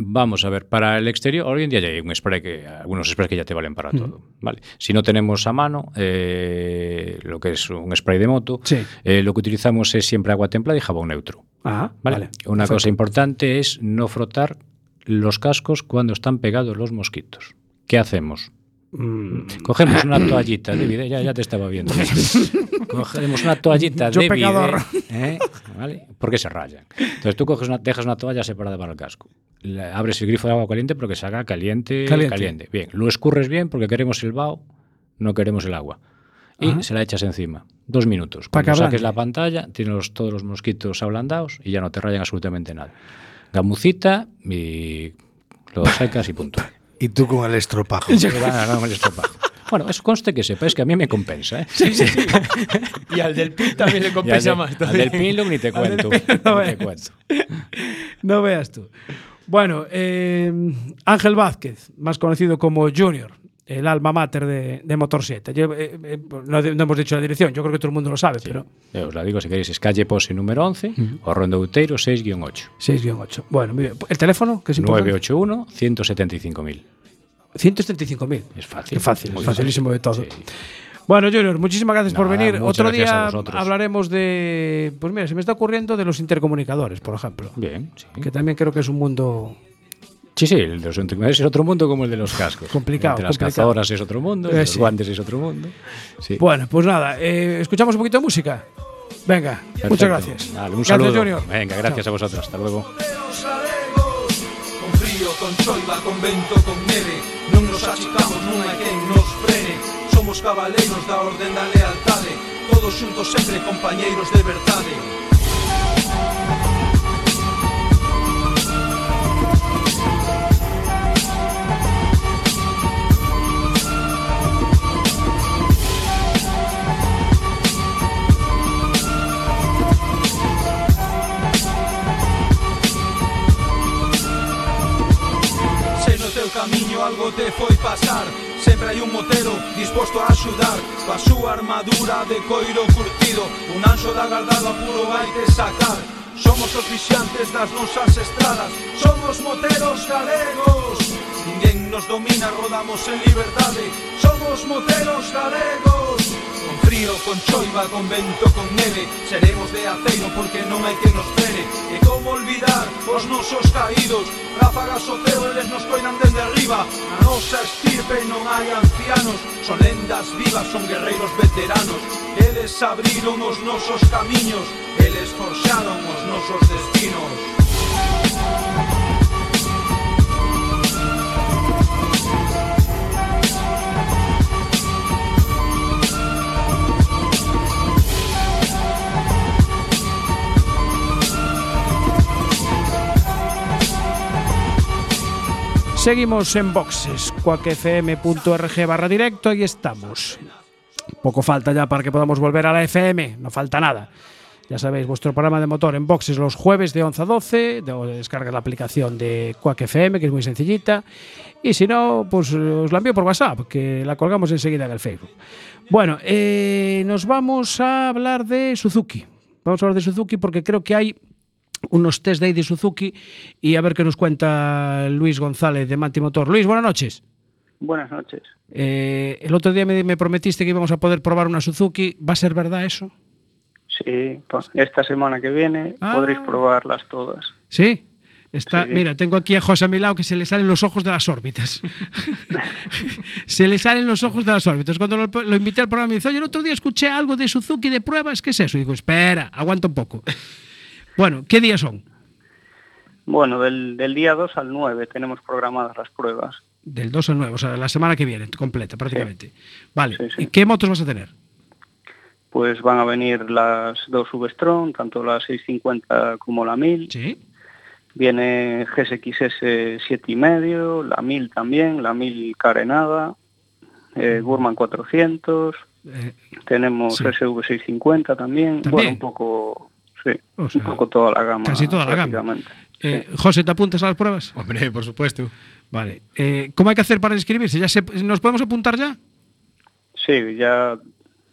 Vamos a ver, para el exterior, hoy en día ya hay un spray que, algunos sprays que ya te valen para todo. ¿vale? Si no tenemos a mano eh, lo que es un spray de moto, Sí. eh, lo que utilizamos es siempre agua templada y jabón neutro. Ah, ¿vale? vale. Una Perfecto. cosa importante es no frotar los cascos cuando están pegados los mosquitos. ¿Qué hacemos? Mm, Cogemos una [CLEARS THROAT] toallita de video, ya, ya te estaba viendo. [LAUGHS] Cogemos una toallita Yo pecador. bidet, ¿eh? ¿vale? Porque se rayan. Entonces tú coges una, dejas una toalla separada para el casco. La- abres el grifo de agua caliente porque se haga caliente, Caliente. caliente. Bien, lo escurres bien porque queremos el vaho, no queremos el agua. Y Ajá. se la echas encima. Dos minutos. Cuando saques ablande. la pantalla, tienes los- todos los mosquitos ablandados y ya no te rayan absolutamente nada. Gamucita y lo secas y punto. [LAUGHS] Y tú con el estropajo. El. Bueno, eso conste que sepáis que a mí me compensa. ¿eh? Y al del PIN también le Y al, compensa de- más. al del Pinlock ni te cuento. no ni te veas. cuento. no veas tú. Bueno, eh, Ángel Vázquez, más conocido como Junior, el alma mater de, de Motor 7. Yo, eh, eh, no, no hemos dicho la dirección, yo creo que todo el mundo lo sabe, pero os la digo, si queréis, es calle Pose número 11 o Ronda Outeiro 6-8. 6-8. Bueno, muy bien. ¿El teléfono? Que es importante? 981-175.000. 175.000. Es fácil. Qué fácil, es facilísimo de todo. Sí. Bueno, Junior, muchísimas gracias por venir. Otro día hablaremos de. Pues mira, se me está ocurriendo de los intercomunicadores, por ejemplo. Bien, sí. Que también creo que es un mundo. Sí, sí, el de los es otro mundo como el de los cascos. [LAUGHS] Complicado, El de las complicado. cazadoras es otro mundo, el de los sí. guantes es otro mundo. Sí. Bueno, pues nada, eh, escuchamos un poquito de música. Venga, Perfecto. muchas gracias. Vale, un gracias, saludo. Junior. Venga, gracias a vosotros. Hasta luego. Con frío, con choiva, con vento, con neve Non nos achicamos, non hai quen nos frene Somos cabaleiros da orden da lealtade Todos xuntos sempre compañeiros de verdade camiño algo te foi pasar. Sempre hai un motero disposto a axudar. Coa súa armadura de coiro curtido Un anxo da guardada puro vai te sacar. Somos os vixiantes das nosas estradas. Somos moteros galegos. Ninguén nos domina, rodamos en liberdade. Somos moteros galegos. Con frío, con choiva, con vento, con neve. Seremos de aceiro porque non hai que nos frene. E como olvidar os nosos caídos. Ráfagas o ceo, eles nos coinan desde arriba. A nosa estirpe non hai ancianos. Son lendas vivas, son guerreiros veteranos. Eles abriron os nosos camiños Eles forxaron os nosos destinos. Seguimos en boxes, cuacfm.org barra directo y estamos. Poco falta ya para que podamos volver a la FM, no falta nada. Ya sabéis, vuestro programa de motor en boxes los jueves de 11 a 12, de, o descarga la aplicación de Quack que es muy sencillita. Y si no, pues os la envío por WhatsApp, que la colgamos enseguida en el Facebook. Bueno, eh, nos vamos a hablar de Suzuki. Vamos a hablar de Suzuki porque creo que hay unos test day de Suzuki y a ver qué nos cuenta Luis González de Manti Motor. Luis, buenas noches. Buenas noches. Eh, el otro día me, me prometiste que íbamos a poder probar una Suzuki. ¿Va a ser verdad eso? Sí, pues esta semana que viene Ah. podréis probarlas todas. Sí. Está, Sí. Mira, tengo aquí a José a mi lado que se le salen los ojos de las órbitas. [LAUGHS] se le salen los ojos de las órbitas. Cuando lo, lo invité al programa me dice, oye, el otro día escuché algo de Suzuki de pruebas, ¿qué es eso? Y digo, espera, aguanta un poco. Bueno, ¿qué días son? Bueno, del, del día 2 al 9 tenemos programadas las pruebas. Del 2 al 9, o sea, la semana que viene, completa prácticamente. Vale, Sí, sí. ¿y qué motos vas a tener? Pues van a venir las dos V-Strom, tanto la 650 como la 1000. Sí. Viene GSXS 7,5, la 1000 también, la 1000 carenada, eh, Gurman 400, Eh, tenemos Sí. SV650 también. ¿También? Bueno, un poco, sí, O sea, un poco toda la gama. casi toda la gama. eh, José, ¿te apuntas a las pruebas? Hombre, por supuesto. Vale. Eh, ¿Cómo hay que hacer para inscribirse? ¿Ya se- ¿Nos podemos apuntar ya? Sí, ya,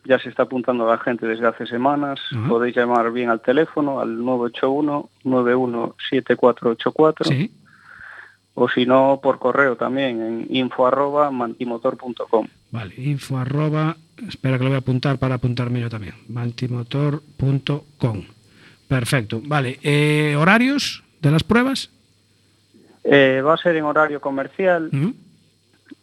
ya se está apuntando la gente desde hace semanas. Podéis llamar bien al teléfono al 981-917484 Sí. o si no por correo también en info arroba mantimotor.com. Vale, info arroba, espera que lo voy a apuntar para apuntarme yo también, mantimotor.com. Perfecto, vale. Eh, ¿Horarios de las pruebas? Eh, va a ser en horario comercial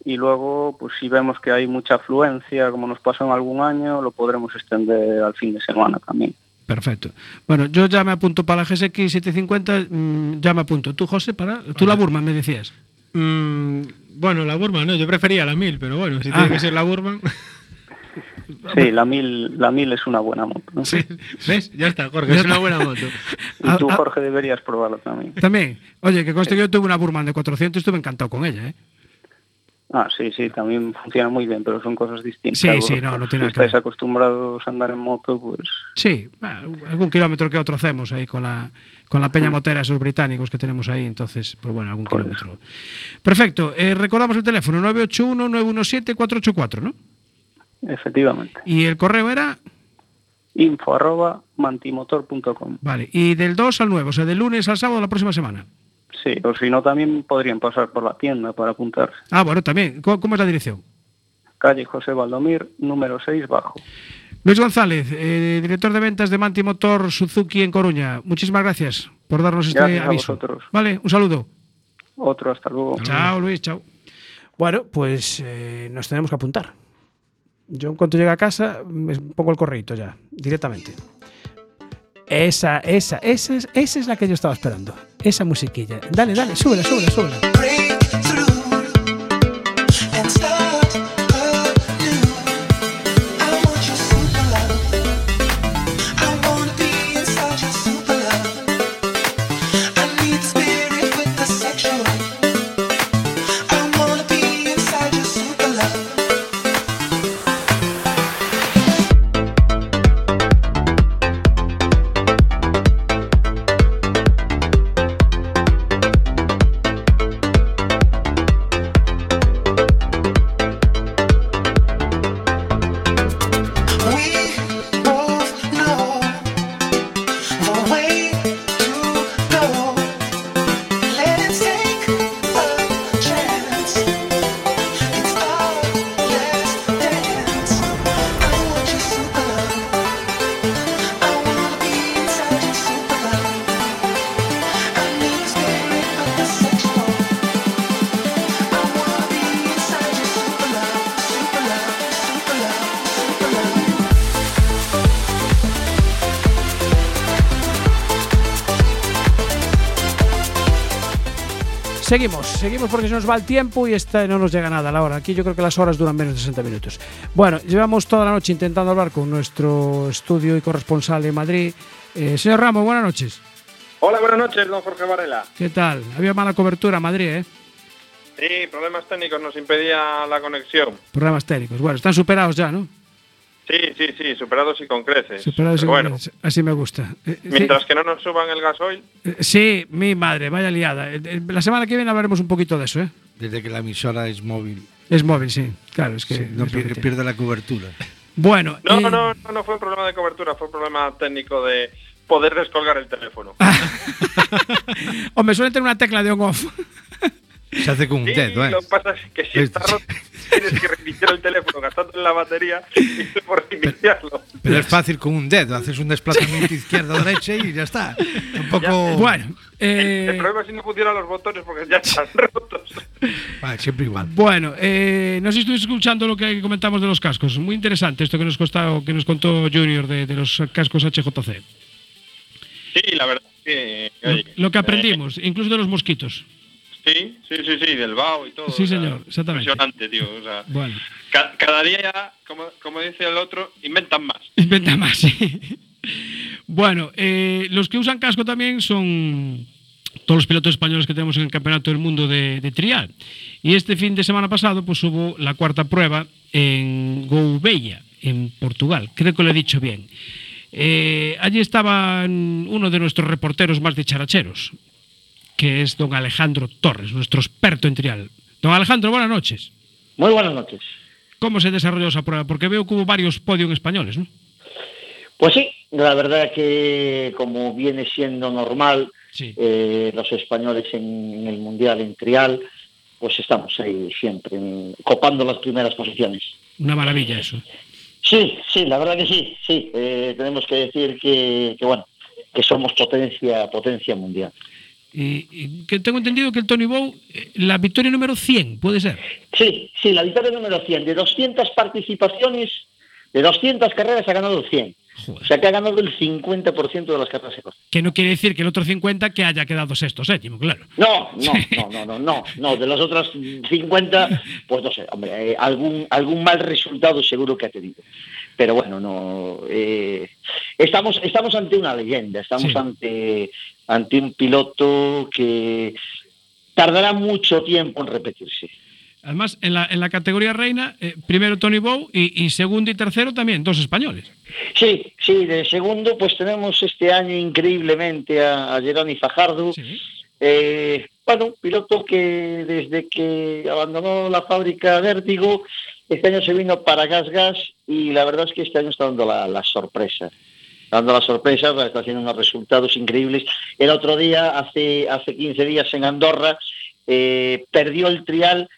y luego, pues si vemos que hay mucha afluencia, como nos pasó en algún año, lo podremos extender al fin de semana también. Perfecto. Bueno, yo ya me apunto para la GSX 750, mm, ya me apunto. ¿Tú, José, para? ¿Tú la Burman me decías? Mm, bueno, la Burman, no, yo prefería la 1000, pero bueno, si Ah. tiene que ser la Burman. [LAUGHS] Sí, la 1000, la 1000 es una buena moto. ¿no? Sí, ¿Ves? Ya está, Jorge, es una buena moto. Y tú, Ah, ah. Jorge, deberías probarlo también. También. Oye, que conste que yo tuve una Burman de 400 y estuve encantado con ella, ¿eh? Ah, sí, sí, también funciona muy bien, pero son cosas distintas. Sí, sí, no, no tiene si estáis acostumbrados a andar en moto, pues Sí, algún kilómetro que otro hacemos ahí con la, con la peña motera, esos británicos que tenemos ahí, entonces, pues bueno, algún Por kilómetro. Perfecto, eh, recordamos el teléfono, 981-917-484, ¿no? Efectivamente. Y el correo era, Info arroba mantimotor.com. vale, y del 2 al 9, o sea, del lunes al sábado de la próxima semana. Sí, o si no, también podrían pasar por la tienda para apuntarse. Ah, bueno, también, ¿cómo, cómo es la dirección? Calle José Valdomir, número 6, bajo. Luis González, eh, director de ventas de Manti Motor Suzuki en Coruña, muchísimas gracias por darnos este Gracias a aviso. vosotros. Vale, un saludo. Otro, hasta luego. Chao, Luis, chao. Bueno, pues eh, nos tenemos que apuntar. Yo en cuanto llegue a casa me pongo el correito ya, directamente. Esa, esa, esa es, esa es la que yo estaba esperando. Esa musiquilla. Dale, dale, súbela, súbela, súbela. Seguimos, porque se nos va el tiempo y esta no nos llega nada a la hora. Aquí yo creo que las horas duran menos de 60 minutos. Bueno, llevamos toda la noche intentando hablar con nuestro estudio y corresponsal en Madrid. Eh, señor Ramos, buenas noches. Hola, buenas noches, don Jorge Varela. ¿Qué tal? Había mala cobertura en Madrid, ¿eh? Sí, problemas técnicos nos impedía la conexión. Problemas técnicos. Bueno, están superados ya, ¿no? Sí, sí, sí, superados y con creces. Superados. Pero bueno, Así me gusta. Eh, sí, mientras que no nos suban el gasoil, eh, sí, mi madre, vaya liada. Eh, eh, La semana que viene hablaremos un poquito de eso, ¿eh? Desde que la emisora es móvil, Es móvil, sí. Claro, es que. sí, no es lo que pierde, la cobertura. Bueno, no, eh, no, no, no fue un problema de cobertura, fue un problema técnico de poder descolgar el teléfono. [LAUGHS] Hombre, suele tener una tecla de on-off. Se hace con un Sí, dedo, ¿eh? lo que pasa es que si Es- está [LAUGHS] roto, tienes que reiniciar el teléfono gastando en la batería [LAUGHS] y por reiniciarlo. Pero es fácil con un dedo, haces un desplazamiento izquierda-derecha y ya está. Tampoco. Bueno, El eh, problema es si no funcionan los botones porque ya están [LAUGHS] rotos. Vale, siempre igual. Bueno, eh, no sé si estuviste escuchando lo que comentamos de los cascos. Muy interesante esto que nos, costado, que nos contó Junior de, de los cascos HJC. Sí, la verdad es que... Lo, oye, lo que eh, aprendimos, incluso de los mosquitos. Sí, sí, sí, sí, del BAO y todo. Sí, o sea, señor, exactamente. Impresionante, tío. O sea, Bueno, ca- cada día ya, como, como dice el otro, inventan más. [LAUGHS] inventa más. sí. Bueno, eh, los que usan casco también son todos los pilotos españoles que tenemos en el Campeonato del Mundo de, de Trial. Y este fin de semana pasado pues hubo la cuarta prueba en Gouveia, en Portugal. Creo que lo he dicho bien. Eh, allí estaba uno de nuestros reporteros más dicharacheros, que es don Alejandro Torres, nuestro experto en trial. Don Alejandro, buenas noches. Muy buenas noches. ¿Cómo se desarrolló esa prueba? Porque veo que hubo varios podios españoles, ¿no? Pues sí, la verdad que como viene siendo normal, Sí. eh, los españoles en, en el Mundial en trial, pues estamos ahí siempre, en- copando las primeras posiciones. Una maravilla eso. Sí, sí, la verdad que sí, sí. eh, tenemos que decir que, que, bueno, que somos potencia, potencia mundial. Y, y que tengo entendido que el Tony Bow, eh, la victoria número 100, puede ser. Sí, sí, la victoria número 100. De 200 participaciones, de 200 carreras ha ganado 100. Joder. O sea que ha ganado el 50% de las carreras que no quiere decir que el otro 50 que haya quedado sexto, séptimo, claro. No, no, [LAUGHS] no, no, no, no, no. De las otras 50, pues no sé, hombre, eh, algún, algún mal resultado seguro que ha tenido. Pero bueno, no. eh, estamos, estamos ante una leyenda, estamos Sí. ante, ante un piloto que tardará mucho tiempo en repetirse. Además, en la, en la categoría reina, eh, primero Tony Bow y, y segundo y tercero también, dos españoles. Sí, sí, de segundo pues tenemos este año increíblemente a, a Fajardo. Eh, bueno, un piloto que desde que abandonó la fábrica Vértigo, este año se vino para Gas Gas y la verdad es que este año está dando la, la sorpresa. Dando la sorpresa, está haciendo unos resultados increíbles. El otro día, hace, hace 15 días en Andorra, eh, perdió el trial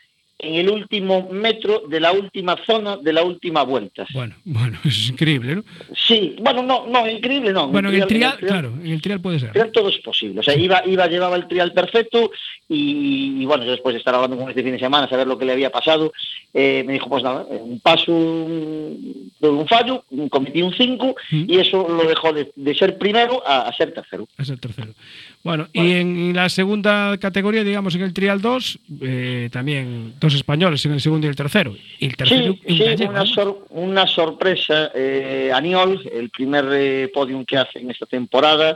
en el último metro de la última zona de la última vuelta. Bueno, [LAUGHS] bueno, es increíble, ¿no? Sí, bueno, no, no, increíble no. Bueno, en el trial, claro, en el trial puede ser. trial todo es posible. O sea, iba, iba, llevaba el trial perfecto y, y, bueno, yo después de estar hablando con este fin de semana, saber lo que le había pasado, eh, me dijo, pues nada, un paso, un, un fallo, un- cometí un 5 y eso lo dejó de, de ser primero a, a ser tercero. Es el tercero. Bueno, y en la segunda categoría, digamos, en el trial 2, eh, también dos españoles en el segundo y el tercero. Y el tercero, Sí, sí, gallego, una, ¿no? sor- una sorpresa. Eh, Aniol, el primer eh, podium que hace en esta temporada,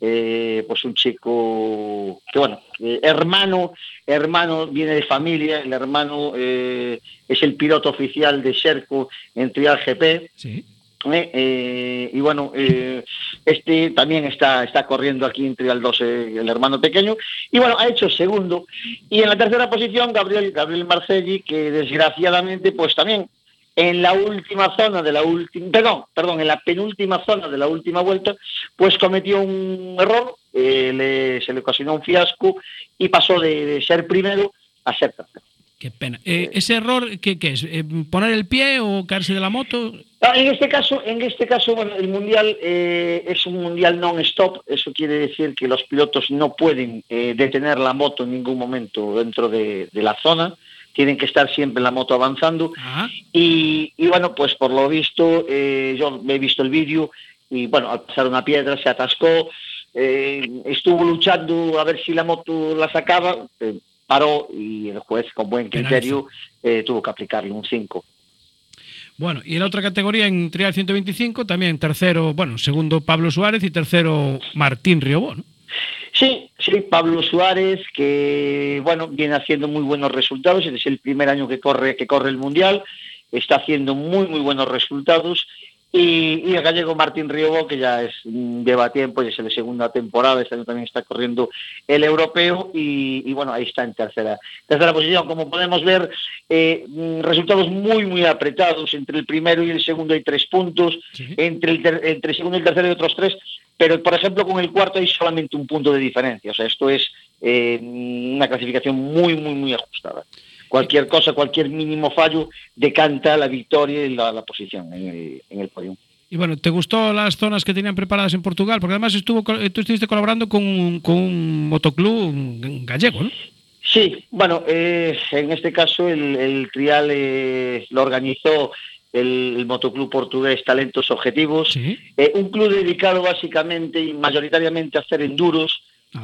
eh, pues un chico que, bueno, eh, hermano, hermano viene de familia, el hermano eh, es el piloto oficial de Sherco en Trial GP. Sí. Eh, eh, y bueno, eh, este también está, está corriendo aquí en Trial 12, el hermano pequeño. Y bueno, ha hecho segundo. Y en la tercera posición, Gabriel, Gabriel Marcelli, que desgraciadamente, pues también en la última zona de la última, perdón, perdón, en la penúltima zona de la última vuelta, pues cometió un error, le- se le ocasionó un fiasco y pasó de, de ser primero a ser tercero. Qué pena. ¿Ese error qué, qué es? ¿Poner el pie o caerse de la moto? Ah, En este caso, en este caso, bueno, el mundial eh, es un mundial non-stop. Eso quiere decir que los pilotos no pueden eh, detener la moto en ningún momento dentro de, de la zona. Tienen que estar siempre en la moto avanzando. Y, y bueno, pues por lo visto, eh, yo he visto el vídeo y bueno, al pasar una piedra se atascó. estuvo luchando a ver si la moto la sacaba. paró y el juez, con buen criterio, tuvo que aplicarle un 5. Bueno, y en otra categoría, en trial 125, también tercero, bueno, segundo Pablo Suárez y tercero Martín Riobó. Sí, sí, Pablo Suárez, que bueno, viene haciendo muy buenos resultados, es el primer año que corre, que corre el Mundial, está haciendo muy, muy buenos resultados. Y, y el gallego Martín Riobó, que ya es, mm, lleva tiempo, ya es la segunda temporada, este año también está corriendo el europeo y, y, bueno, ahí está en tercera, tercera posición. Como podemos ver, eh, mm, resultados muy, muy apretados. Entre el primero y el segundo hay tres puntos, entre, el ter- entre el segundo y el tercero hay otros tres, pero por ejemplo con el cuarto hay solamente un punto de diferencia. O sea, esto es eh, una clasificación muy, muy, muy ajustada. Cualquier cosa, cualquier mínimo fallo decanta la victoria y la, la posición en el, en el podio. Y bueno, ¿te gustó las zonas que tenían preparadas en Portugal? Porque además estuvo, eh, tú estuviste colaborando con, un- con un motoclub gallego, ¿no? Sí, bueno, eh, en este caso el, el trial eh, lo organizó el, el motoclub portugués Talentos Objetivos, eh, un club dedicado básicamente y mayoritariamente a hacer enduros,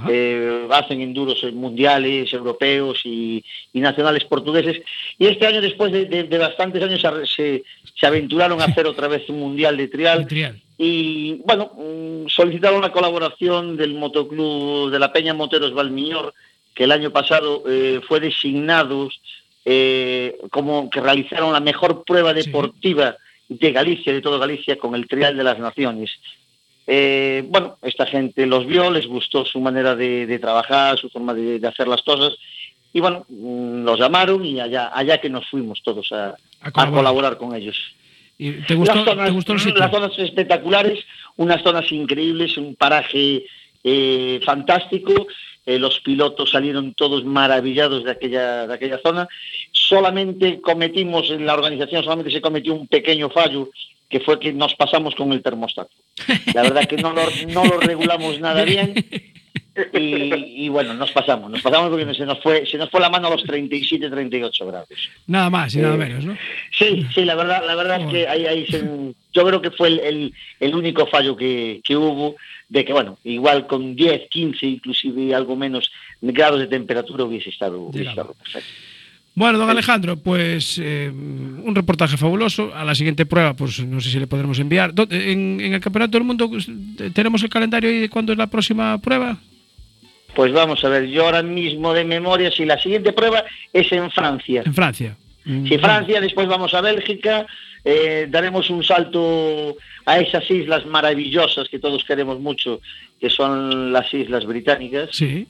eh, hacen enduros mundiales, europeos y, y nacionales portugueses. Y este año, después de, de- de bastantes años, se, se, aventuraron a hacer otra vez un mundial de trial. Y bueno, mm, solicitaron la colaboración del motoclub de la Peña Moteros Valmiñor, que el año pasado eh, fue designado eh, como que realizaron la mejor prueba deportiva de Galicia, de todo Galicia, con el Trial de las Naciones. Eh, bueno, esta gente los vio, les gustó su manera de, de trabajar, su forma de, de hacer las cosas, y bueno, mm, los llamaron y allá, allá que nos fuimos todos a, a colaborar. colaborar con ellos. ¿Y ¿Te gustó, Las zonas, te gustó el sitio? las zonas espectaculares, unas zonas increíbles, un paraje eh, fantástico. eh, los pilotos salieron todos maravillados de aquella, de aquella zona. Solamente cometimos, en la organización solamente se cometió un pequeño fallo, que fue que nos pasamos con el termostato. La verdad que no lo, no lo regulamos nada bien. Y, y bueno, nos pasamos, nos pasamos porque se nos fue, se nos fue la mano a los 37, 38 grados. Nada más y nada Eh, menos, ¿no? Sí, sí, la verdad, la verdad es que ahí, ahí se- yo creo que fue el, el- el único fallo que, que hubo, de que bueno, igual con 10, 15, inclusive algo menos grados de temperatura hubiese estado, hubiese estado perfecto. Bueno, don Alejandro, pues eh, un reportaje fabuloso. A la siguiente prueba, pues no sé si le podremos enviar. ¿Dónde- En, en el Campeonato del Mundo tenemos el calendario ahí de cuándo es la próxima prueba. Pues vamos a ver, yo ahora mismo de memoria, si la siguiente prueba es en Francia. En Francia. Mm, Si Francia, después vamos a Bélgica, eh, daremos un salto a esas islas maravillosas que todos queremos mucho, que son las islas británicas. Sí.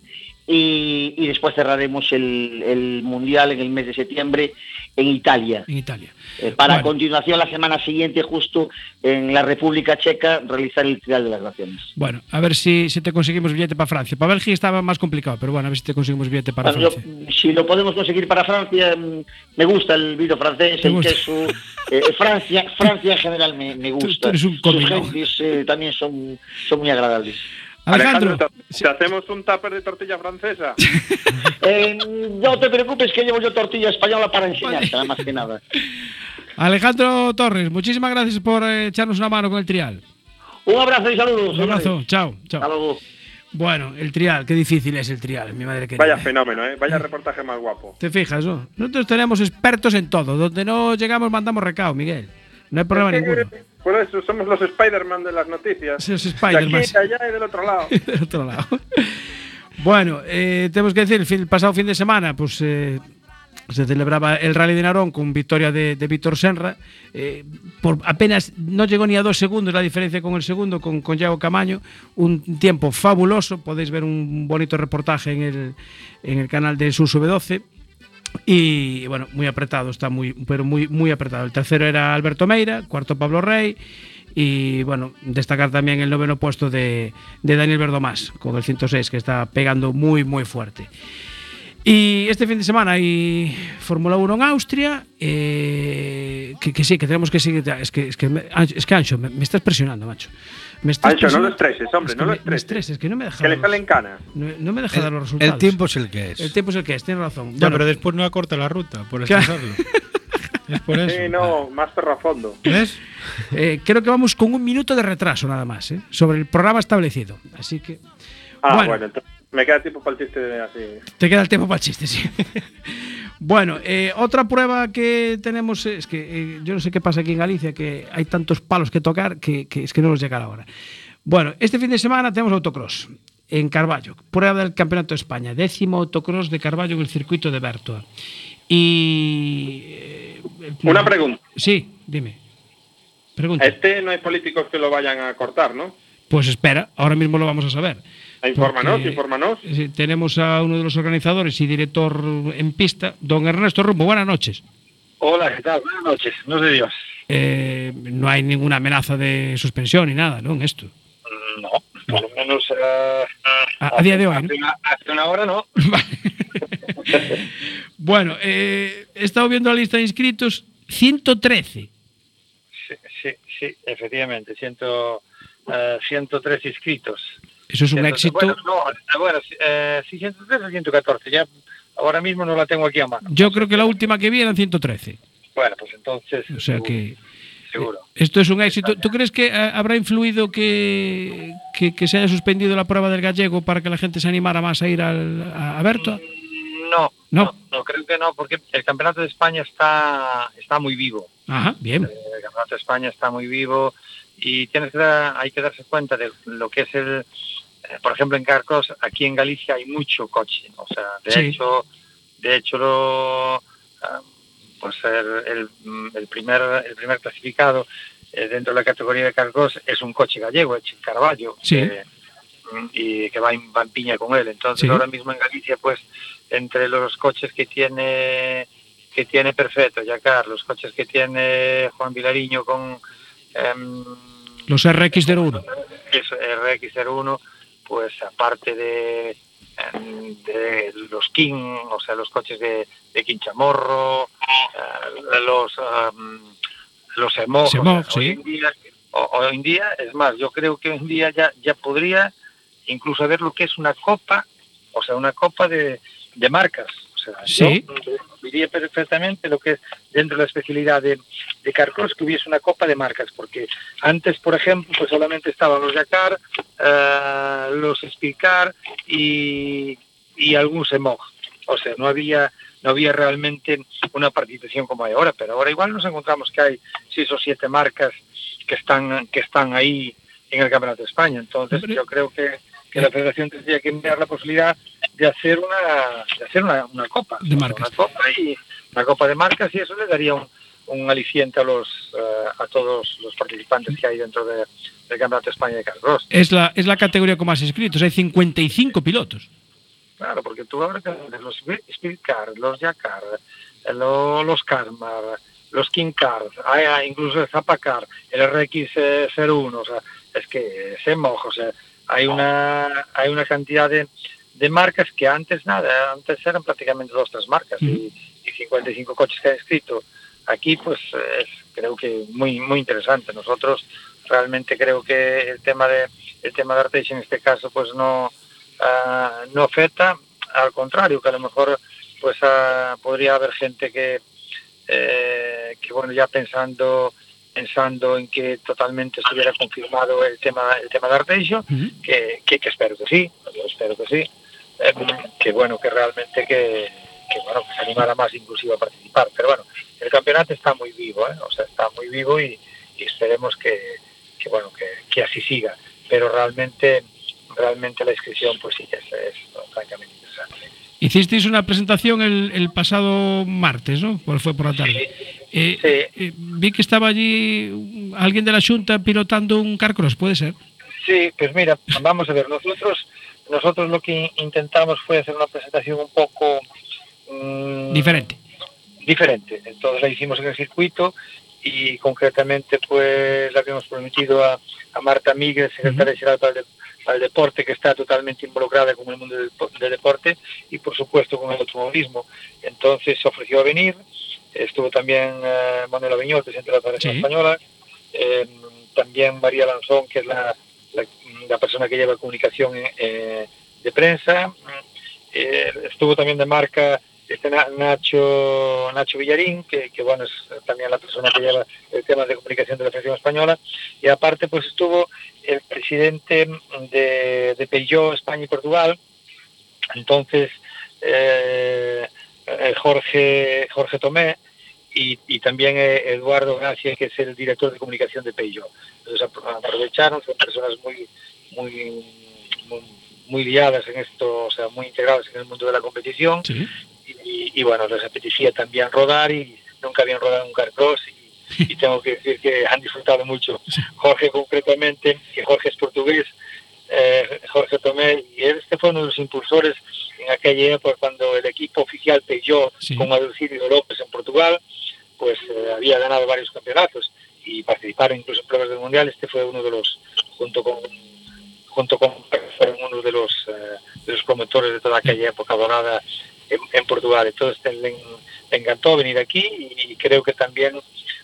Y, y después cerraremos el, el Mundial en el mes de septiembre en Italia. En Italia. Eh, para Bueno. continuación, la semana siguiente, justo en la República Checa, realizar el Trial de las Naciones. Bueno, a ver si, si te conseguimos billete para Francia. Para Bélgica estaba más complicado, pero bueno, a ver si te conseguimos billete para Bueno, yo, Francia. si lo podemos conseguir para Francia, mm, me gusta el vino francés, ¿Te el queso. eh, Francia, Francia en general me, me gusta. tú eres un Sus gentes eh, también son, son muy agradables. Alejandro, ¿te, te hacemos un tupper de tortilla francesa? [LAUGHS] Eh, no te preocupes que llevo yo tortilla española para enseñarte, nada más que nada. Alejandro Torres, muchísimas gracias por eh, echarnos una mano con el trial. Un abrazo y saludos. Un abrazo, chao, Hasta chao. luego. Bueno, el trial, qué difícil es el trial, mi madre querida. Vaya fenómeno, ¿eh? Vaya reportaje más guapo. Te fijas, ¿no? Nosotros tenemos expertos en todo. Donde no llegamos mandamos recao, Miguel. No hay problema Es que, ninguno. Por eso somos los Spider-Man de las noticias. De Spider-Man. aquí, allá y del otro lado. [LAUGHS] del otro lado. Bueno, eh, tenemos que decir, el, pasado fin de semana, pues eh, se celebraba el Rally de Narón con victoria de, de Víctor Senra. Eh, por apenas no llegó ni a dos segundos la diferencia con el segundo, con, con Yago Camaño. Un tiempo fabuloso. Podéis ver un bonito reportaje en el, en el canal de Suso B12. Y bueno, muy apretado, está muy, pero muy, muy apretado. El tercero era Alberto Meira, cuarto Pablo Rey. Y bueno, destacar también el noveno puesto de, de Daniel Verdomás con el 106, que está pegando muy, muy fuerte. Y este fin de semana hay Fórmula 1 en Austria. eh, que, sí, que tenemos que seguir. Es que, es que, es que Ancho, me estás presionando, macho. Me estás Ancho, no lo estreses, hombre, Es que no lo estreses. estreses, es que no me deja Que le salen canas. no, no me deja dar los resultados. El tiempo es el que es. El tiempo es el que es, tienes razón. Ya, Bueno, pero después no acorta la ruta, por estresarlo. es por eso. Sí, no, más perro a fondo. ¿Ves? Eh, creo que vamos con un minuto de retraso nada más, ¿eh? sobre el programa establecido. Así que Ah, Bueno. bueno, entonces me queda tiempo para el chiste así. te queda el tiempo para el chiste, sí. Bueno, eh, otra prueba que tenemos es que eh, yo no sé qué pasa aquí en Galicia, que hay tantos palos que tocar que, que es que no nos llega la hora. Bueno, este fin de semana tenemos autocross en Carballo, prueba del Campeonato de España, décimo autocross de Carballo en el circuito de Bertoa. Y. eh, Una pregunta. Sí, dime. Pregunta. Este no hay políticos que lo vayan a cortar, ¿no? Pues espera, ahora mismo lo vamos a saber. Infórmanos, infórmanos. eh, Tenemos a uno de los organizadores y director en pista, don Ernesto Rumbo. Buenas noches. Hola, ¿qué tal? Buenas noches, no sé Dios. Eh, no hay ninguna amenaza de suspensión ni nada, ¿no? En esto. No, por lo menos eh, A, a día de hoy, ¿no? hace, una, hace una hora no. [LAUGHS] Bueno, eh, he estado viendo la lista de inscritos. 113. Sí, sí, sí, efectivamente, ciento, eh, 103 inscritos. Eso es un 103, éxito. Bueno, no, eh, bueno, eh, sí, 103 o 114, ya ahora mismo no la tengo aquí a mano. Yo creo que la última que vi eran 113. Bueno, pues entonces, O sea que seguro. esto es un éxito. ¿Tú crees que eh, habrá influido que, que, que se haya suspendido la prueba del gallego para que la gente se animara más a ir al, a, a Bertoa? No, No. no, no, creo que no, porque el Campeonato de España está, está muy vivo. Ajá, bien. El Campeonato de España está muy vivo y tienes que dar- hay que darse cuenta de lo que es el, eh, por ejemplo, en Carcos, aquí en Galicia hay mucho coche, o sea, de Sí. hecho, de hecho lo, ah, pues el, primer, el primer clasificado eh, dentro de la categoría de Carcos es un coche gallego, hecho en Carballo, Sí. eh, mm, y que va en, va en piña con él. Entonces Sí. ahora mismo en Galicia, pues, entre los coches que tiene que tiene Perfecto, Yacar, los coches que tiene Juan Vilariño con em, Los RX01. es RX01, pues aparte de, de los King, o sea, los coches de, de Quinchamorro, eh, los em, los o sea, hoy en día, o- hoy en día, es más, yo creo que hoy en día ya, ya podría incluso haber lo que es una copa, o sea, una copa de, de marcas. Sea, Sí. yo diría perfectamente lo que es dentro de la especialidad de, de Carcross que hubiese una copa de marcas, porque antes, por ejemplo, pues solamente estaban los Yakar, eh, los Speedcar y, y algún Semog. O sea, no había no había realmente una participación como hay ahora, pero ahora igual nos encontramos que hay seis o siete marcas que están que están ahí en el Campeonato de España. Entonces yo creo que, que la Federación tendría que enviar la posibilidad de hacer una, de hacer una, una copa. De marcas. Una copa y una copa de marcas y eso le daría un, un aliciente a los eh, a todos los participantes que hay dentro de- del Campeonato de España de Carlos. Es la, es la categoría con más inscritos, hay 55 pilotos. Claro, porque tú ahora tienes los Spirit Cars, los Yakar, eh, lo- los Karmar, los King Cars, hay, hay incluso el Zapacar, el RX01, o sea, es que se moja, o sea, hay una, hay una cantidad de, de marcas que antes nada, antes eran prácticamente dos, tres marcas y, y 55 coches que han escrito. Aquí pues es creo que muy muy interesante. Nosotros realmente creo que el tema de el tema de Arteix en este caso pues no ah, no afecta, al contrario, que a lo mejor pues ah, podría haber gente que eh, que bueno ya pensando pensando en que totalmente estuviera confirmado el tema el tema de Arteixo, que, que, que espero que sí, yo espero que sí, eh, que bueno que realmente que, que bueno que se animara más inclusive a participar, pero bueno el campeonato está muy vivo, ¿eh? o sea está muy vivo y, y esperemos que, que bueno que, que así siga, pero realmente realmente la inscripción pues sí que es, es francamente interesante. Hicisteis una presentación el, el pasado martes, ¿no? Pues fue por la tarde. Eh, eh, vi que estaba allí alguien de la Junta pilotando un carcross, ¿puede ser? Sí, pues mira, vamos a ver, nosotros nosotros lo que intentamos fue hacer una presentación un poco mm, Diferente. diferente. Entonces la hicimos en el circuito y concretamente pues la habíamos prometido a, a Marta Miguel, secretaria general para el, de- para el deporte, que está totalmente involucrada con el mundo del, del deporte y por supuesto con el automovilismo. Entonces se ofreció a venir, estuvo también eh, Manuel Aviñón, presidente de la Federación Sí. Española, eh, también María Lanzón, que es la, la, la persona que lleva comunicación eh, de prensa, eh, estuvo también de marca este Na- Nacho Nacho Villarín, que, que, bueno es también la persona que lleva el tema de comunicación de la Federación Española, y aparte pues estuvo el presidente de, de Peugeot España y Portugal, entonces eh, Jorge Jorge Tomé y, y también eh, Eduardo Gracia, que es el director de comunicación de Peugeot. Entonces apro- aprovecharon, son personas muy muy muy, muy liadas en esto, o sea, muy integradas en el mundo de la competición y, y, bueno, les apetecía también rodar y nunca habían rodado un carcross y, y tengo que decir que han disfrutado mucho. Jorge concretamente, que Jorge es portugués, eh, Jorge Tomé, y este fue uno de los impulsores en aquella época cuando el equipo oficial Peugeot con Adolfino López en Portugal, pues eh, había ganado varios campeonatos y participaron incluso en pruebas del mundial. Este fue uno de los, junto con junto con fueron uno de los eh, de los promotores de toda aquella época dorada en, en Portugal. Entonces le, le encantó venir aquí y creo que también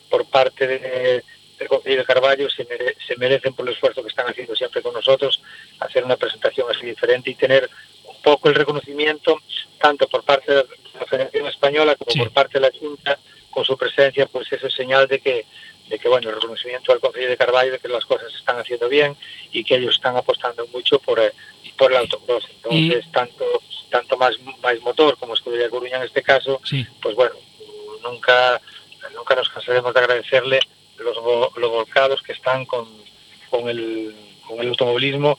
por parte de, Consejo de Carballo se, mere- se merecen por el esfuerzo que están haciendo siempre con nosotros hacer una presentación así diferente y tener un poco el reconocimiento tanto por parte de la Federación Española como por parte de la Junta con su presencia, pues eso es señal de que de que bueno el reconocimiento al Consejo de Carballo de que las cosas se están haciendo bien y que ellos están apostando mucho por eh, por el autocross. Entonces tanto tanto más más motor como Escudería Coruña en este caso, Sí. pues bueno nunca nunca nos cansaremos de agradecerle los, los volcados que están con, con el con el automovilismo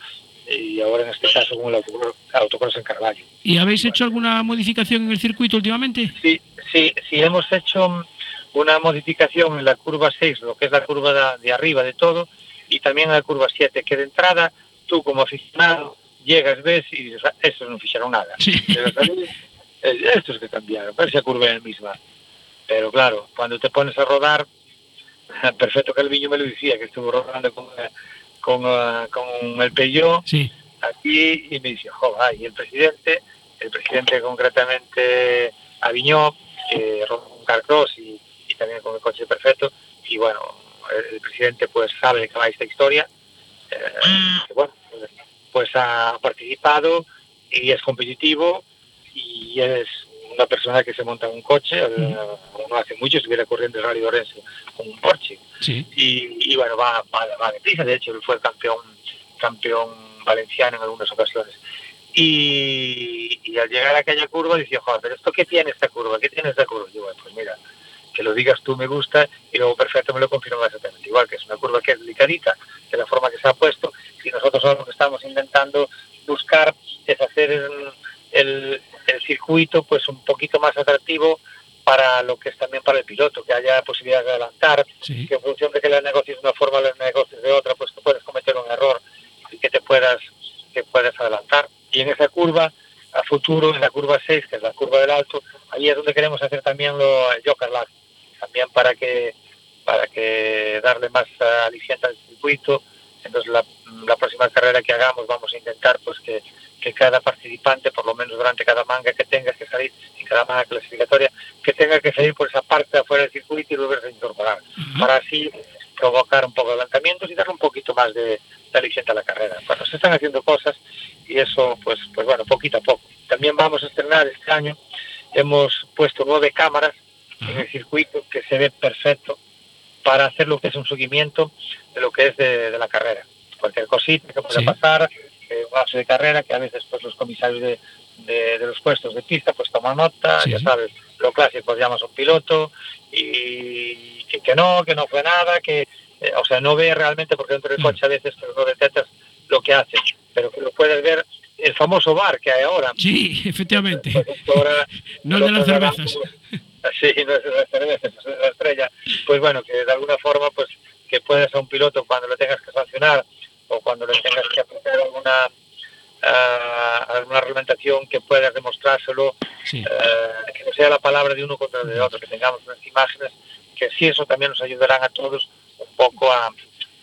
y ahora en este caso con el autocross, autocross en Carballo. ¿Y habéis hecho alguna modificación en el circuito últimamente? Sí, sí, sí, hemos hecho una modificación en la curva 6, lo que es la curva de, arriba de todo, y también en la curva 7, que de entrada tú como aficionado llegas, ves y dices, "Ah, estos no ficharon nada. Pero también, [LAUGHS] eh, estos que cambiaron, parece la curva es la misma. Pero claro, cuando te pones a rodar, [LAUGHS] perfecto que el Viño me lo decía, que estuvo rodando con, eh, con, eh, con el Peugeot, Sí. aquí y me dice, joder, y el presidente, el presidente concretamente Aviñó, que rodó un carcross y, y también con el coche perfecto, y bueno, el, el presidente pues sabe qué va esta historia, eh, que, bueno, pues, pues ha participado y es competitivo y es una persona que se monta en un coche, no hace mucho estuviera corriendo el Rally de Orense con un Porsche Sí. y, y bueno, va, va, va deprisa, de hecho él fue campeón, campeón valenciano en algunas ocasiones. Y, y al llegar a aquella curva decía, joder, pero esto qué tiene esta curva, qué tiene esta curva. Y yo, bueno, pues mira, que lo digas tú me gusta y luego perfecto me lo confirma exactamente igual, que es una curva que es delicadita, de la forma que se ha puesto, y nosotros ahora lo que estamos intentando buscar es hacer el, circuito pues un poquito más atractivo para lo que es también para el piloto, que haya posibilidad de adelantar, Sí. que en función de que la negocies de una forma, la negocies de otra, pues que puedes cometer un error y que te puedas, que puedas adelantar. Y en esa curva, a futuro, en la curva 6, que es la curva del alto, ahí es donde queremos hacer también lo, el Joker Lap, también para que para que darle más aliciente al circuito. Entonces la, la próxima carrera que hagamos vamos a intentar pues que, que cada participante, por lo menos durante cada manga que tenga que salir, en cada manga clasificatoria, que tenga que salir por esa parte de afuera del circuito y volverse a incorporar, para así provocar un poco de adelantamientos y darle un poquito más de, de aliciente a la carrera. Bueno, se están haciendo cosas y eso, pues, pues bueno, poquito a poco. También vamos a estrenar este año, hemos puesto nueve cámaras en el circuito que se ve perfecto para hacer lo que es un seguimiento de lo que es de, de la carrera. Cualquier cosita que pueda Sí. pasar, eh, un de carrera, que a veces pues los comisarios de, de- de los puestos de pista pues toman nota, Sí. ya sabes, lo clásico llamas a un piloto y que, que no, que no fue nada, que eh, o sea, no ve realmente porque dentro del Mm. coche a veces pues, no detectas lo que hace, pero que lo puedes ver el famoso bar que hay ahora. Sí, [LAUGHS] efectivamente. Ahora, [LAUGHS] No el de las cervezas. [LAUGHS] Sí, no es de las cervezas, es de la estrella. Pues bueno, que de alguna forma, pues que puedas a un piloto cuando le tengas que sancionar o cuando le tengas que aplicar alguna ah, alguna reglamentación que puedas demostrárselo, Sí. eh, que no sea la palabra de uno contra el de otro, que tengamos unas imágenes que sí eso también nos ayudarán a todos un poco a,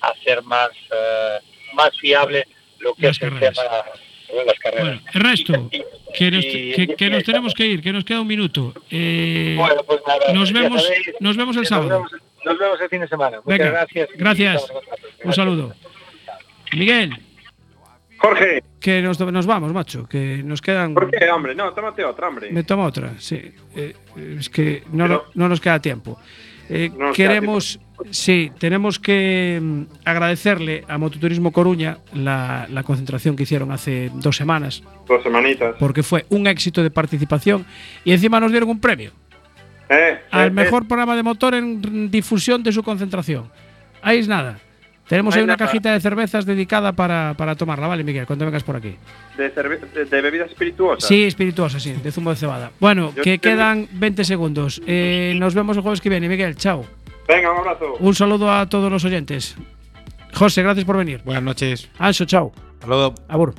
a hacer más eh, más fiable lo que Las es el carreras. tema de las carreras. Bueno, Ernesto, Y- que nos, y- que, que y- nos tenemos que ir, que nos queda un minuto. Eh, Bueno, pues nada, nos vemos, sabéis, nos vemos el nos sábado. vemos, nos vemos el fin de semana. Muchas Venga, gracias. Un saludo. Miguel, Jorge, que nos, nos vamos, macho, que nos quedan. ¿por qué, hombre? No, tómate otra, hombre. Me tomo otra, sí. Eh, es que no, Pero- no nos queda tiempo. Eh, No nos queda queremos, sí, tenemos que mm, agradecerle a Mototurismo Coruña la, la concentración que hicieron hace dos semanas, Dos semanitas. porque fue un éxito de participación y encima nos dieron un premio Eh, al eh, mejor programa de motor en difusión de su concentración. Ahí es nada. Tenemos ahí una nada. cajita de cervezas dedicada para, para tomarla, ¿vale, Miguel? Cuando vengas por aquí. de, de, de bebidas espirituosas. Sí, espirituosa, sí, de zumo de cebada. Bueno, Yo que quedan 20 segundos. Eh, nos vemos el jueves que viene, Miguel. Chao. Venga, un abrazo. Un saludo a todos los oyentes. José, gracias por venir. Buenas noches. Anso, chao. Hasta luego. Abur.